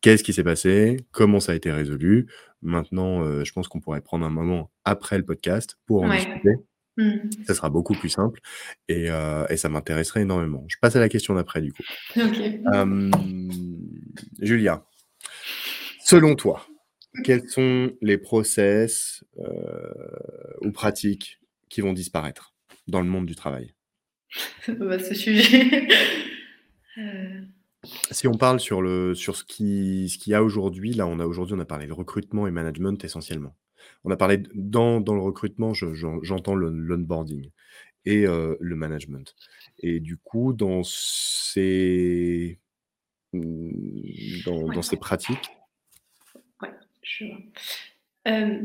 Speaker 2: qu'est-ce qui s'est passé? Comment ça a été résolu? Maintenant, euh, je pense qu'on pourrait prendre un moment après le podcast pour en discuter. Mmh. Ça sera beaucoup plus simple et et ça m'intéresserait énormément. Je passe à la question d'après, du coup.
Speaker 1: OK.
Speaker 2: Julia, selon toi quels sont les process euh, ou pratiques qui vont disparaître dans le monde du travail?
Speaker 1: Bah, Ce sujet. Euh.
Speaker 2: Si on parle sur, le, sur ce qu'il ce y a aujourd'hui, là, on a aujourd'hui, on a parlé de recrutement et management essentiellement. On a parlé dans, dans le recrutement, j'entends l'onboarding et euh, le management. Et du coup, dans ces, dans, dans ces pratiques,
Speaker 1: euh,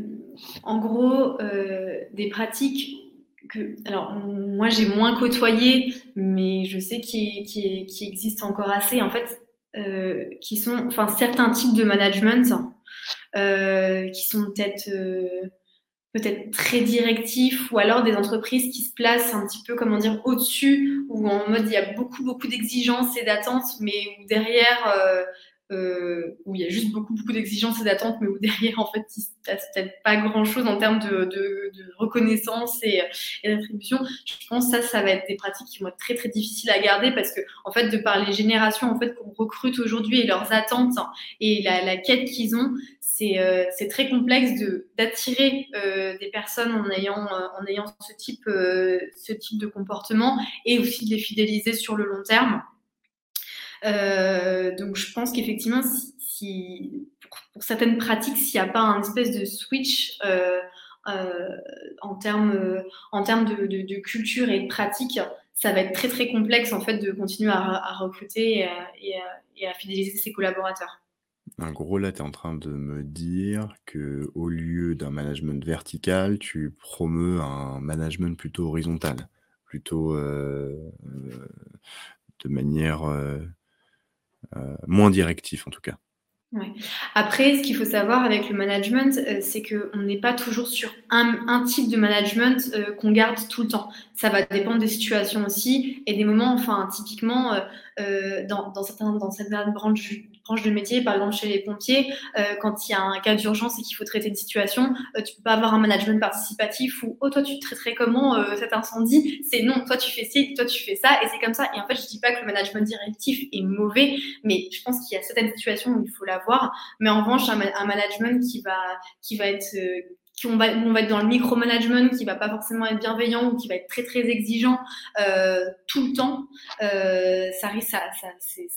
Speaker 1: en gros, euh, des pratiques que, alors moi j'ai moins côtoyé, mais je sais qui, qui, existent encore assez. En fait, euh, qui sont, enfin certains types de management qui sont peut-être peut-être très directifs ou alors des entreprises qui se placent un petit peu comment dire au-dessus ou en mode il y a beaucoup beaucoup d'exigences et d'attentes mais derrière euh, où il y a juste beaucoup, beaucoup d'exigences et d'attentes, mais où derrière, en fait, il ne se peut-être pas grand-chose en termes de, de, de reconnaissance et, et d'attribution. Je pense que ça, ça va être des pratiques qui vont être très, très difficiles à garder parce que, en fait, de par les générations en fait, qu'on recrute aujourd'hui et leurs attentes et la, la quête qu'ils ont, c'est euh, très complexe d'attirer euh, des personnes en ayant, euh, en ayant ce, type, euh, ce type de comportement et aussi de les fidéliser sur le long terme. Euh, donc je pense qu'effectivement, pour, certaines pratiques, s'il n'y a pas un espèce de switch euh, euh, en termes en termes de, culture et de pratique, ça va être très très complexe en fait de continuer à, recruter et à, fidéliser ses collaborateurs.
Speaker 2: En gros, là, tu es en train de me dire que au lieu d'un management vertical, tu promeus un management plutôt horizontal, plutôt de manière moins directif en tout cas.
Speaker 1: Après, ce qu'il faut savoir avec le management, euh, c'est qu'on n'est pas toujours sur un, type de management euh, qu'on garde tout le temps. Ça va dépendre des situations aussi et des moments. Enfin, typiquement, euh, dans, dans, certains, dans certaines branches, branches de métier, par exemple chez les pompiers, euh, quand il y a un cas d'urgence et qu'il faut traiter une situation, euh, tu peux pas avoir un management participatif où oh toi tu traiterais comment euh, cet incendie? C'est non, toi tu fais ci, toi tu fais ça et c'est comme ça. Et en fait, je dis pas que le management directif est mauvais, mais je pense qu'il y a certaines situations où il faut l'avoir. Mais en revanche, un, un, management qui va qui va être qui on va, être dans le micromanagement, qui va pas forcément être bienveillant ou qui va être très très exigeant euh, tout le temps, euh, ça risque, ça, ça c'est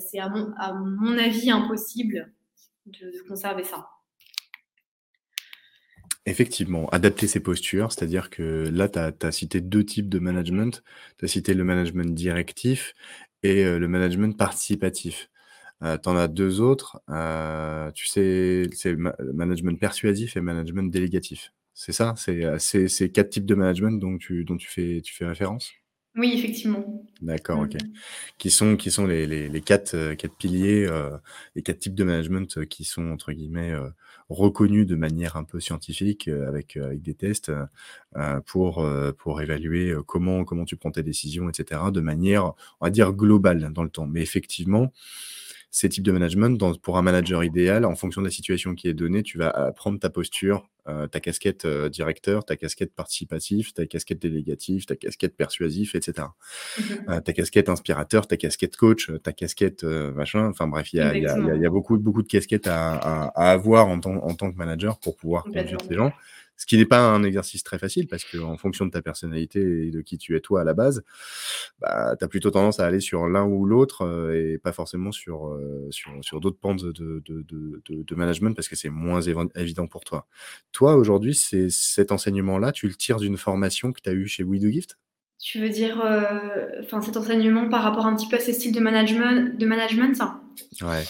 Speaker 1: c'est à mon, à mon, avis impossible de, conserver ça.
Speaker 2: Effectivement, adapter ses postures, c'est-à-dire que là, tu as, cité deux types de management. Tu as cité le management directif et euh, le management participatif. Euh, tu en as deux autres. Euh, tu sais, c'est le, management persuasif et management délégatif. C'est ça? C'est ces quatre types de management dont tu, dont tu, fais, tu fais référence?
Speaker 1: Oui, effectivement.
Speaker 2: D'accord, OK. Mmh. Qui sont qui sont les les les 4, euh, piliers, euh, les quatre types de management, euh, qui sont entre guillemets, «reconnus» de manière un peu scientifique, avec, avec des tests, pour, pour évaluer, comment comment tu prends tes décisions et cetera, de manière, on va dire globale dans le temps. Mais effectivement ces types de management, dans, pour un manager idéal, en fonction de la situation qui est donnée, tu vas euh, prendre ta posture, euh, ta casquette euh, directeur, ta casquette participatif, ta casquette délégative, ta casquette persuasif, etc. Mhm. ta casquette inspirateur, ta casquette coach, ta casquette machin. Enfin bref, il y a, y, a, y a, beaucoup, beaucoup de casquettes à, à, à avoir en tant, en tant que manager pour pouvoir conduire ces gens. Ce qui n'est pas un exercice très facile parce qu'en fonction de ta personnalité et de qui tu es toi à la base, bah, tu as plutôt tendance à aller sur l'un ou l'autre euh, et pas forcément sur, euh, sur, sur d'autres pentes de, de, de, de, management parce que c'est moins évident pour toi. Toi, aujourd'hui, c'est cet enseignement-là, tu le tires d'une formation que tu as eue chez We Do Gift?
Speaker 1: Tu veux dire, enfin, cet enseignement par rapport un petit peu à ces styles de management, de management
Speaker 2: Ouais.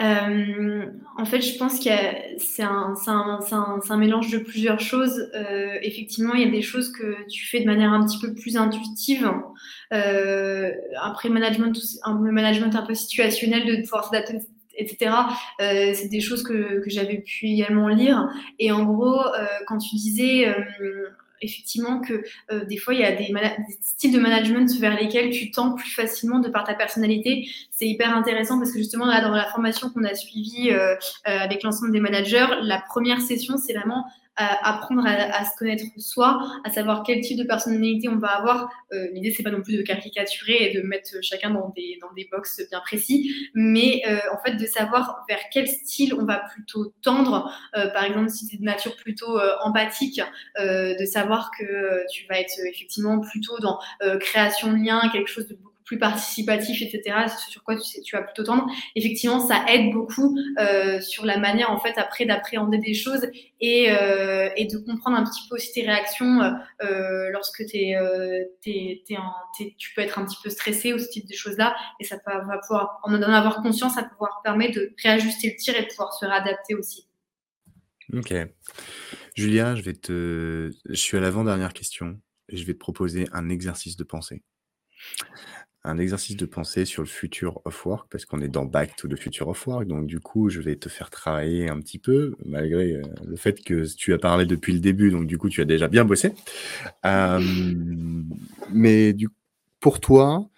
Speaker 1: Euh, en fait, je pense que c'est un, un, un, un, mélange de plusieurs choses. Euh, effectivement, il y a des choses que tu fais de manière un petit peu plus intuitive. Euh, après, management, un management un peu situationnel, de pouvoir s'adapter, etc. Euh, c'est des choses que, que j'avais pu également lire. Et en gros, euh, quand tu disais effectivement que euh, des fois il y a des, styles de management vers lesquels tu tends plus facilement de par ta personnalité. C'est hyper intéressant parce que justement là dans la formation qu'on a suivie euh, euh, avec l'ensemble des managers, la première session c'est vraiment apprendre à, se connaître soi, à savoir quel type de personnalité on va avoir. Euh, L'idée, c'est pas non plus de caricaturer et de mettre chacun dans des, dans des bien précis, mais euh, en fait de savoir vers quel style on va plutôt tendre. Euh, par exemple, si tu es de nature plutôt empathique, de savoir que tu vas être effectivement plutôt dans création de liens, quelque chose de beaucoup plus participatif, etc., sur quoi tu, tu vas plutôt tendre, effectivement, ça aide beaucoup euh, sur la manière, en fait, après d'appréhender des choses et, euh, de comprendre un petit peu aussi tes réactions euh, lorsque tu peux être un petit peu stressé ou ce type de choses-là, et ça peut, va pouvoir, en en avoir conscience, ça va pouvoir permettre de réajuster le tir et de pouvoir se réadapter aussi.
Speaker 2: Ok. Julia, je vais te, je suis à l'avant-dernière question je vais te proposer un exercice de pensée un exercice de pensée sur le futur of work, parce qu'on est dans Back to the Future of Work. Donc, du coup, je vais te faire travailler un petit peu, malgré euh, le fait que tu as parlé depuis le début. Donc, du coup, tu as déjà bien bossé. Euh, mais du, pour toi,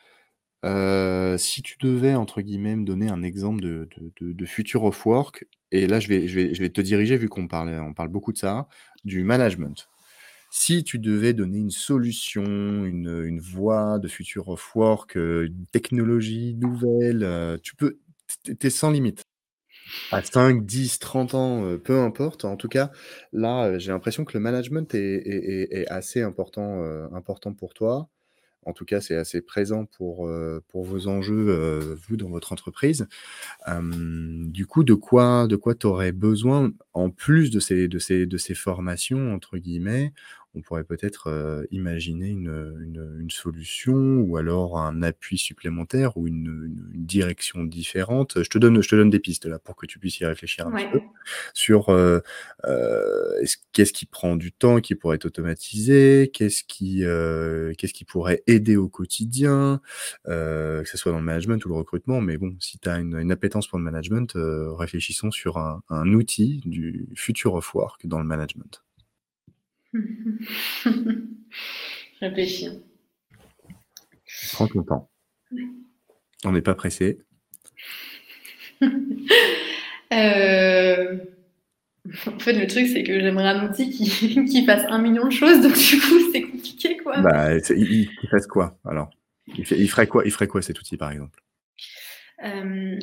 Speaker 2: euh, si tu devais, entre guillemets, me donner un exemple de, de, de, of work, et là, je vais, je vais, je vais te diriger, vu qu'on parle, on parle beaucoup de ça, du management. Si tu devais donner une solution, une, une voie de future of work, euh, une technologie nouvelle, euh, tu peux, tu es sans limite. À 5, 10, 30 ans, euh, peu importe. En tout cas, là, j'ai l'impression que le management est, est, assez important, important pour toi. En tout cas, c'est assez présent pour, pour vos enjeux, vous, dans votre entreprise. du coup, de quoi, de quoi tu aurais besoin, en plus de ces, de, ces, de ces formations, entre guillemets, on pourrait peut-être euh, imaginer une, une, une, solution ou alors un appui supplémentaire ou une, une, direction différente. Je te, donne, je te donne des pistes là pour que tu puisses y réfléchir un petit peu sur euh, euh, qu'est-ce qui prend du temps, qui pourrait être automatisé, qu'est-ce qui, euh, qu'est-ce qui pourrait aider au quotidien, euh, que ce soit dans le management ou le recrutement. Mais bon, si tu as une, une, appétence pour le management, euh, réfléchissons sur un, un outil du future of work dans le management.
Speaker 1: Réfléchir.
Speaker 2: Prends ton temps. On n'est pas pressé.
Speaker 1: euh... En fait, le truc, c'est que j'aimerais un outil qui, qui, fasse un million de choses, donc du coup, c'est compliqué, quoi.
Speaker 2: Bah, il, il, fasse quoi, alors? Il, fait, il, ferait quoi, il ferait quoi cet outil, par exemple?
Speaker 1: Euh,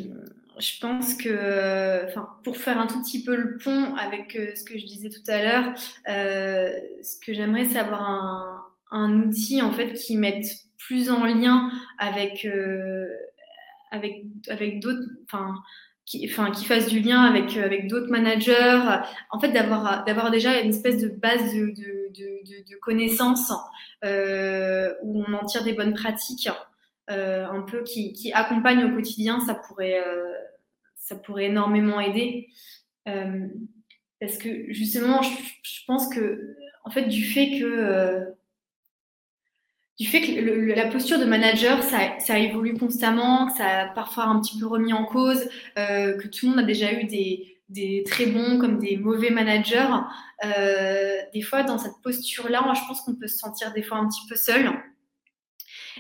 Speaker 1: je pense que, enfin, pour faire un tout petit peu le pont avec euh, ce que je disais tout à l'heure, euh, ce que j'aimerais, c'est avoir un, un, outil en fait qui mette plus en lien avec euh, avec avec d'autres, enfin, qui, enfin, qui fasse du lien avec avec d'autres managers. En fait, d'avoir d'avoir déjà une espèce de base de de, de, de connaissances euh, où on en tire des bonnes pratiques. Euh, un peu qui, qui, accompagne au quotidien, ça pourrait, euh, ça pourrait énormément aider. Euh, parce que justement, je, pense que, en fait, du fait que, euh, du fait que la posture de manager, ça, ça, évolue constamment, que ça a parfois un petit peu remis en cause, euh, que tout le monde a déjà eu des, des très bons comme des mauvais managers. des fois, dans cette posture-là, je pense qu'on peut se sentir des fois un petit peu seul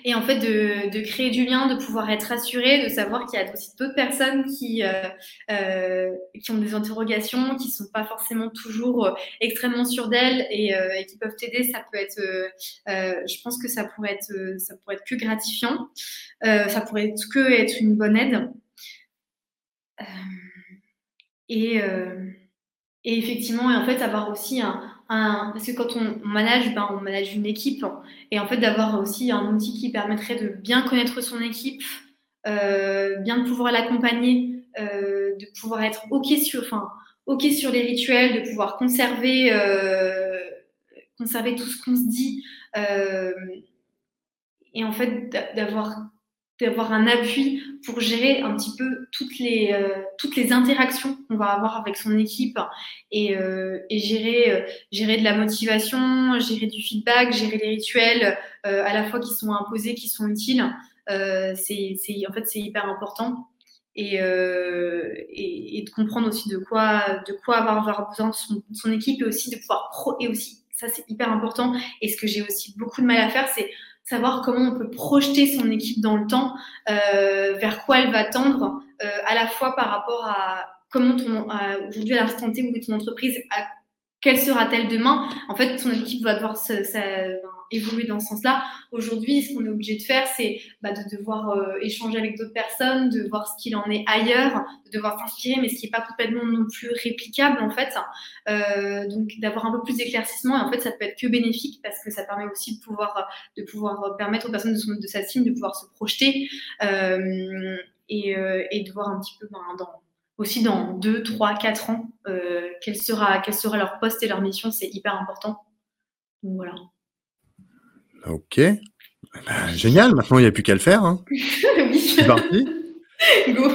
Speaker 1: et en fait de, créer du lien, de pouvoir être rassuré, de savoir qu'il y a aussi d'autres personnes qui, euh, euh, qui ont des interrogations, qui sont pas forcément toujours euh, extrêmement sûres d'elles et, qui peuvent t'aider, ça peut être, je pense que ça pourrait être, ça pourrait être que gratifiant, ça pourrait être que être une bonne aide. et, et effectivement, et en fait, avoir aussi un, parce que quand on, manage, ben, on manage une équipe. Et en fait, d'avoir aussi un outil qui permettrait de bien connaître son équipe, euh, bien de pouvoir l'accompagner, euh, de pouvoir être OK sur, enfin, OK sur les rituels, de pouvoir conserver, euh, conserver tout ce qu'on se dit. Et en fait d'avoir d'avoir un appui pour gérer un petit peu toutes les, euh, toutes les interactions qu'on va avoir avec son équipe et, euh, et gérer, euh, gérer de la motivation, gérer du feedback, gérer les rituels à la fois qui sont imposés, qui sont utiles. c'est, en fait, c'est hyper important. Et, et, et, de comprendre aussi de quoi, de quoi avoir besoin de son, son équipe et aussi de pouvoir pro, et aussi ça c'est hyper important et ce que j'ai aussi beaucoup de mal à faire c'est savoir comment on peut projeter son équipe dans le temps, euh, vers quoi elle va tendre, euh, à la fois par rapport à comment ton, aujourd'hui à l'instant T où ton entreprise, à, quelle sera-t-elle demain? En fait, ton équipe va devoir se, évoluer dans ce sens-là. Aujourd'hui, ce qu'on est obligé de faire, c'est bah, de devoir euh, échanger avec d'autres personnes, de voir ce qu'il en est ailleurs, de devoir s'inspirer, mais ce qui n'est pas complètement non plus réplicable en fait. Euh, donc d'avoir un peu plus d'éclaircissement et en fait ça peut être que bénéfique parce que ça permet aussi de pouvoir, de pouvoir permettre aux personnes de, son, de sa team de pouvoir se projeter euh, et, de voir un petit peu ben, aussi dans 2, 3, 4 ans quel, sera, quel sera leur poste et leur mission, c'est hyper important. Donc voilà.
Speaker 2: Ok. Bah, génial, maintenant il n'y a plus qu'à le faire. Hein.
Speaker 1: oui.
Speaker 2: C'est parti.
Speaker 1: Go.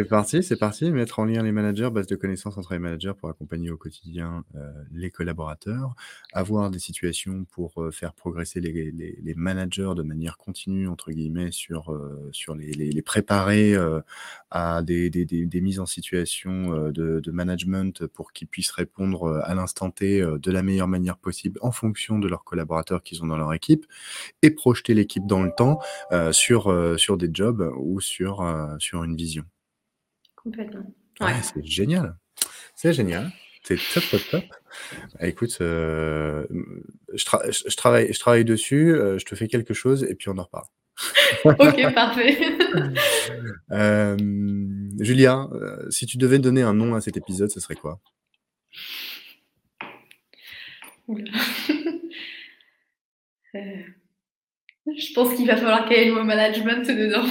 Speaker 2: C'est parti, c'est parti. Mettre en lien les managers, base de connaissances entre les managers pour accompagner au quotidien euh, les collaborateurs, avoir des situations pour euh, faire progresser les, managers de manière continue, entre guillemets, sur, euh, les, préparer à des, mises en situation de, management pour qu'ils puissent répondre à l'instant T de la meilleure manière possible en fonction de leurs collaborateurs qu'ils ont dans leur équipe et projeter l'équipe dans le temps sur, des jobs ou sur une vision.
Speaker 1: Complètement.
Speaker 2: Ouais, c'est génial. C'est génial. C'est top, top, top. Bah, écoute, euh, je, je, travaille, je travaille dessus, euh, je te fais quelque chose et puis on en reparle.
Speaker 1: ok, parfait.
Speaker 2: euh, Julia, euh, si tu devais donner un nom à cet épisode, ce serait quoi?
Speaker 1: Je pense qu'il va falloir qu'il y ait le mot management dedans.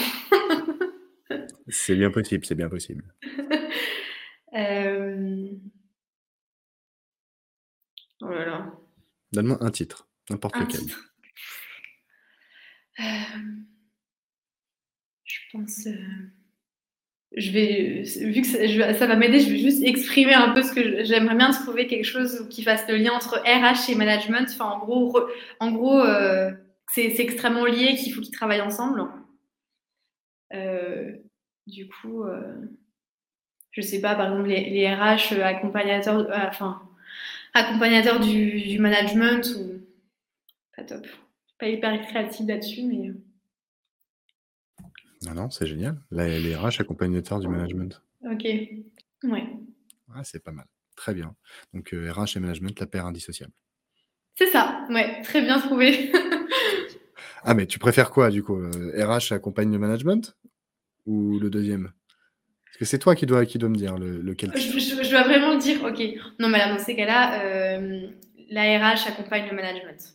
Speaker 2: C'est bien possible, c'est bien possible.
Speaker 1: euh... Oh là là.
Speaker 2: Donne-moi un titre, n'importe lequel.
Speaker 1: titre. Euh, Je pense. euh, Je vais, vu que ça, je- ça va m'aider, je vais juste exprimer un peu ce que j'aimerais bien trouver quelque chose qui fasse le lien entre RH et management. Enfin, en gros, re- en gros, euh, c'est c'est extrêmement lié qu'il faut qu'ils travaillent ensemble. Euh, du coup, euh, je sais pas, par exemple, les, les RH euh, accompagnateurs, enfin, accompagnateurs du, du management ou pas top. Pas hyper créative là-dessus, mais
Speaker 2: Non, non, c'est génial. Là, les RH accompagnateurs du management.
Speaker 1: ok. Ouais.
Speaker 2: Ouais, c'est pas mal. Très bien. Donc, euh, RH et management, la paire indissociable.
Speaker 1: C'est ça, ouais, très bien trouvé.
Speaker 2: Ah, mais tu préfères quoi, du coup euh, RH accompagne le management ou le deuxième? Parce que c'est toi qui dois, qui dois me dire le, lequel.
Speaker 1: je, je- je dois vraiment le dire, ok. Non, mais là, dans ces cas-là, euh, la RH accompagne le management.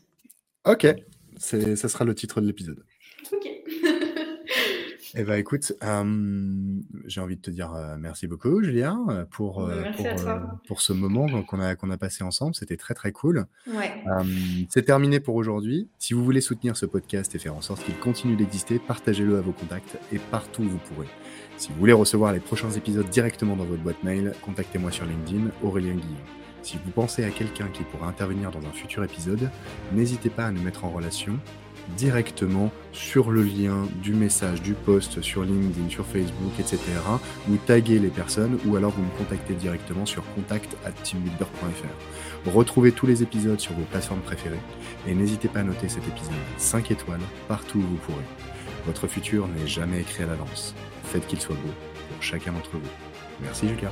Speaker 2: Ok, ça sera le titre de l'épisode.
Speaker 1: Ok.
Speaker 2: Eh ben, écoute, euh, j'ai envie de te dire euh, merci beaucoup, Julia, euh, pour, euh,
Speaker 1: Merci
Speaker 2: pour, pour ce moment qu'on a, qu'on a passé ensemble. C'était très, très cool.
Speaker 1: Ouais.
Speaker 2: C'est terminé pour aujourd'hui. Si vous voulez soutenir ce podcast et faire en sorte qu'il continue d'exister, partagez-le à vos contacts et partout où vous pourrez. Si vous voulez recevoir les prochains épisodes directement dans votre boîte mail, contactez-moi sur LinkedIn, Aurélien Guillon. Si vous pensez à quelqu'un qui pourra intervenir dans un futur épisode, n'hésitez pas à nous mettre en relation directement sur le lien du message, du post sur LinkedIn, sur Facebook, etc. Vous taguez les personnes ou alors vous me contactez directement sur contact@teambuilder.fr. Retrouvez tous les épisodes sur vos plateformes préférées et n'hésitez pas à noter cet épisode 5 étoiles partout où vous pourrez. Votre futur n'est jamais écrit à l'avance. Faites qu'il soit beau pour chacun d'entre vous. Merci Julia.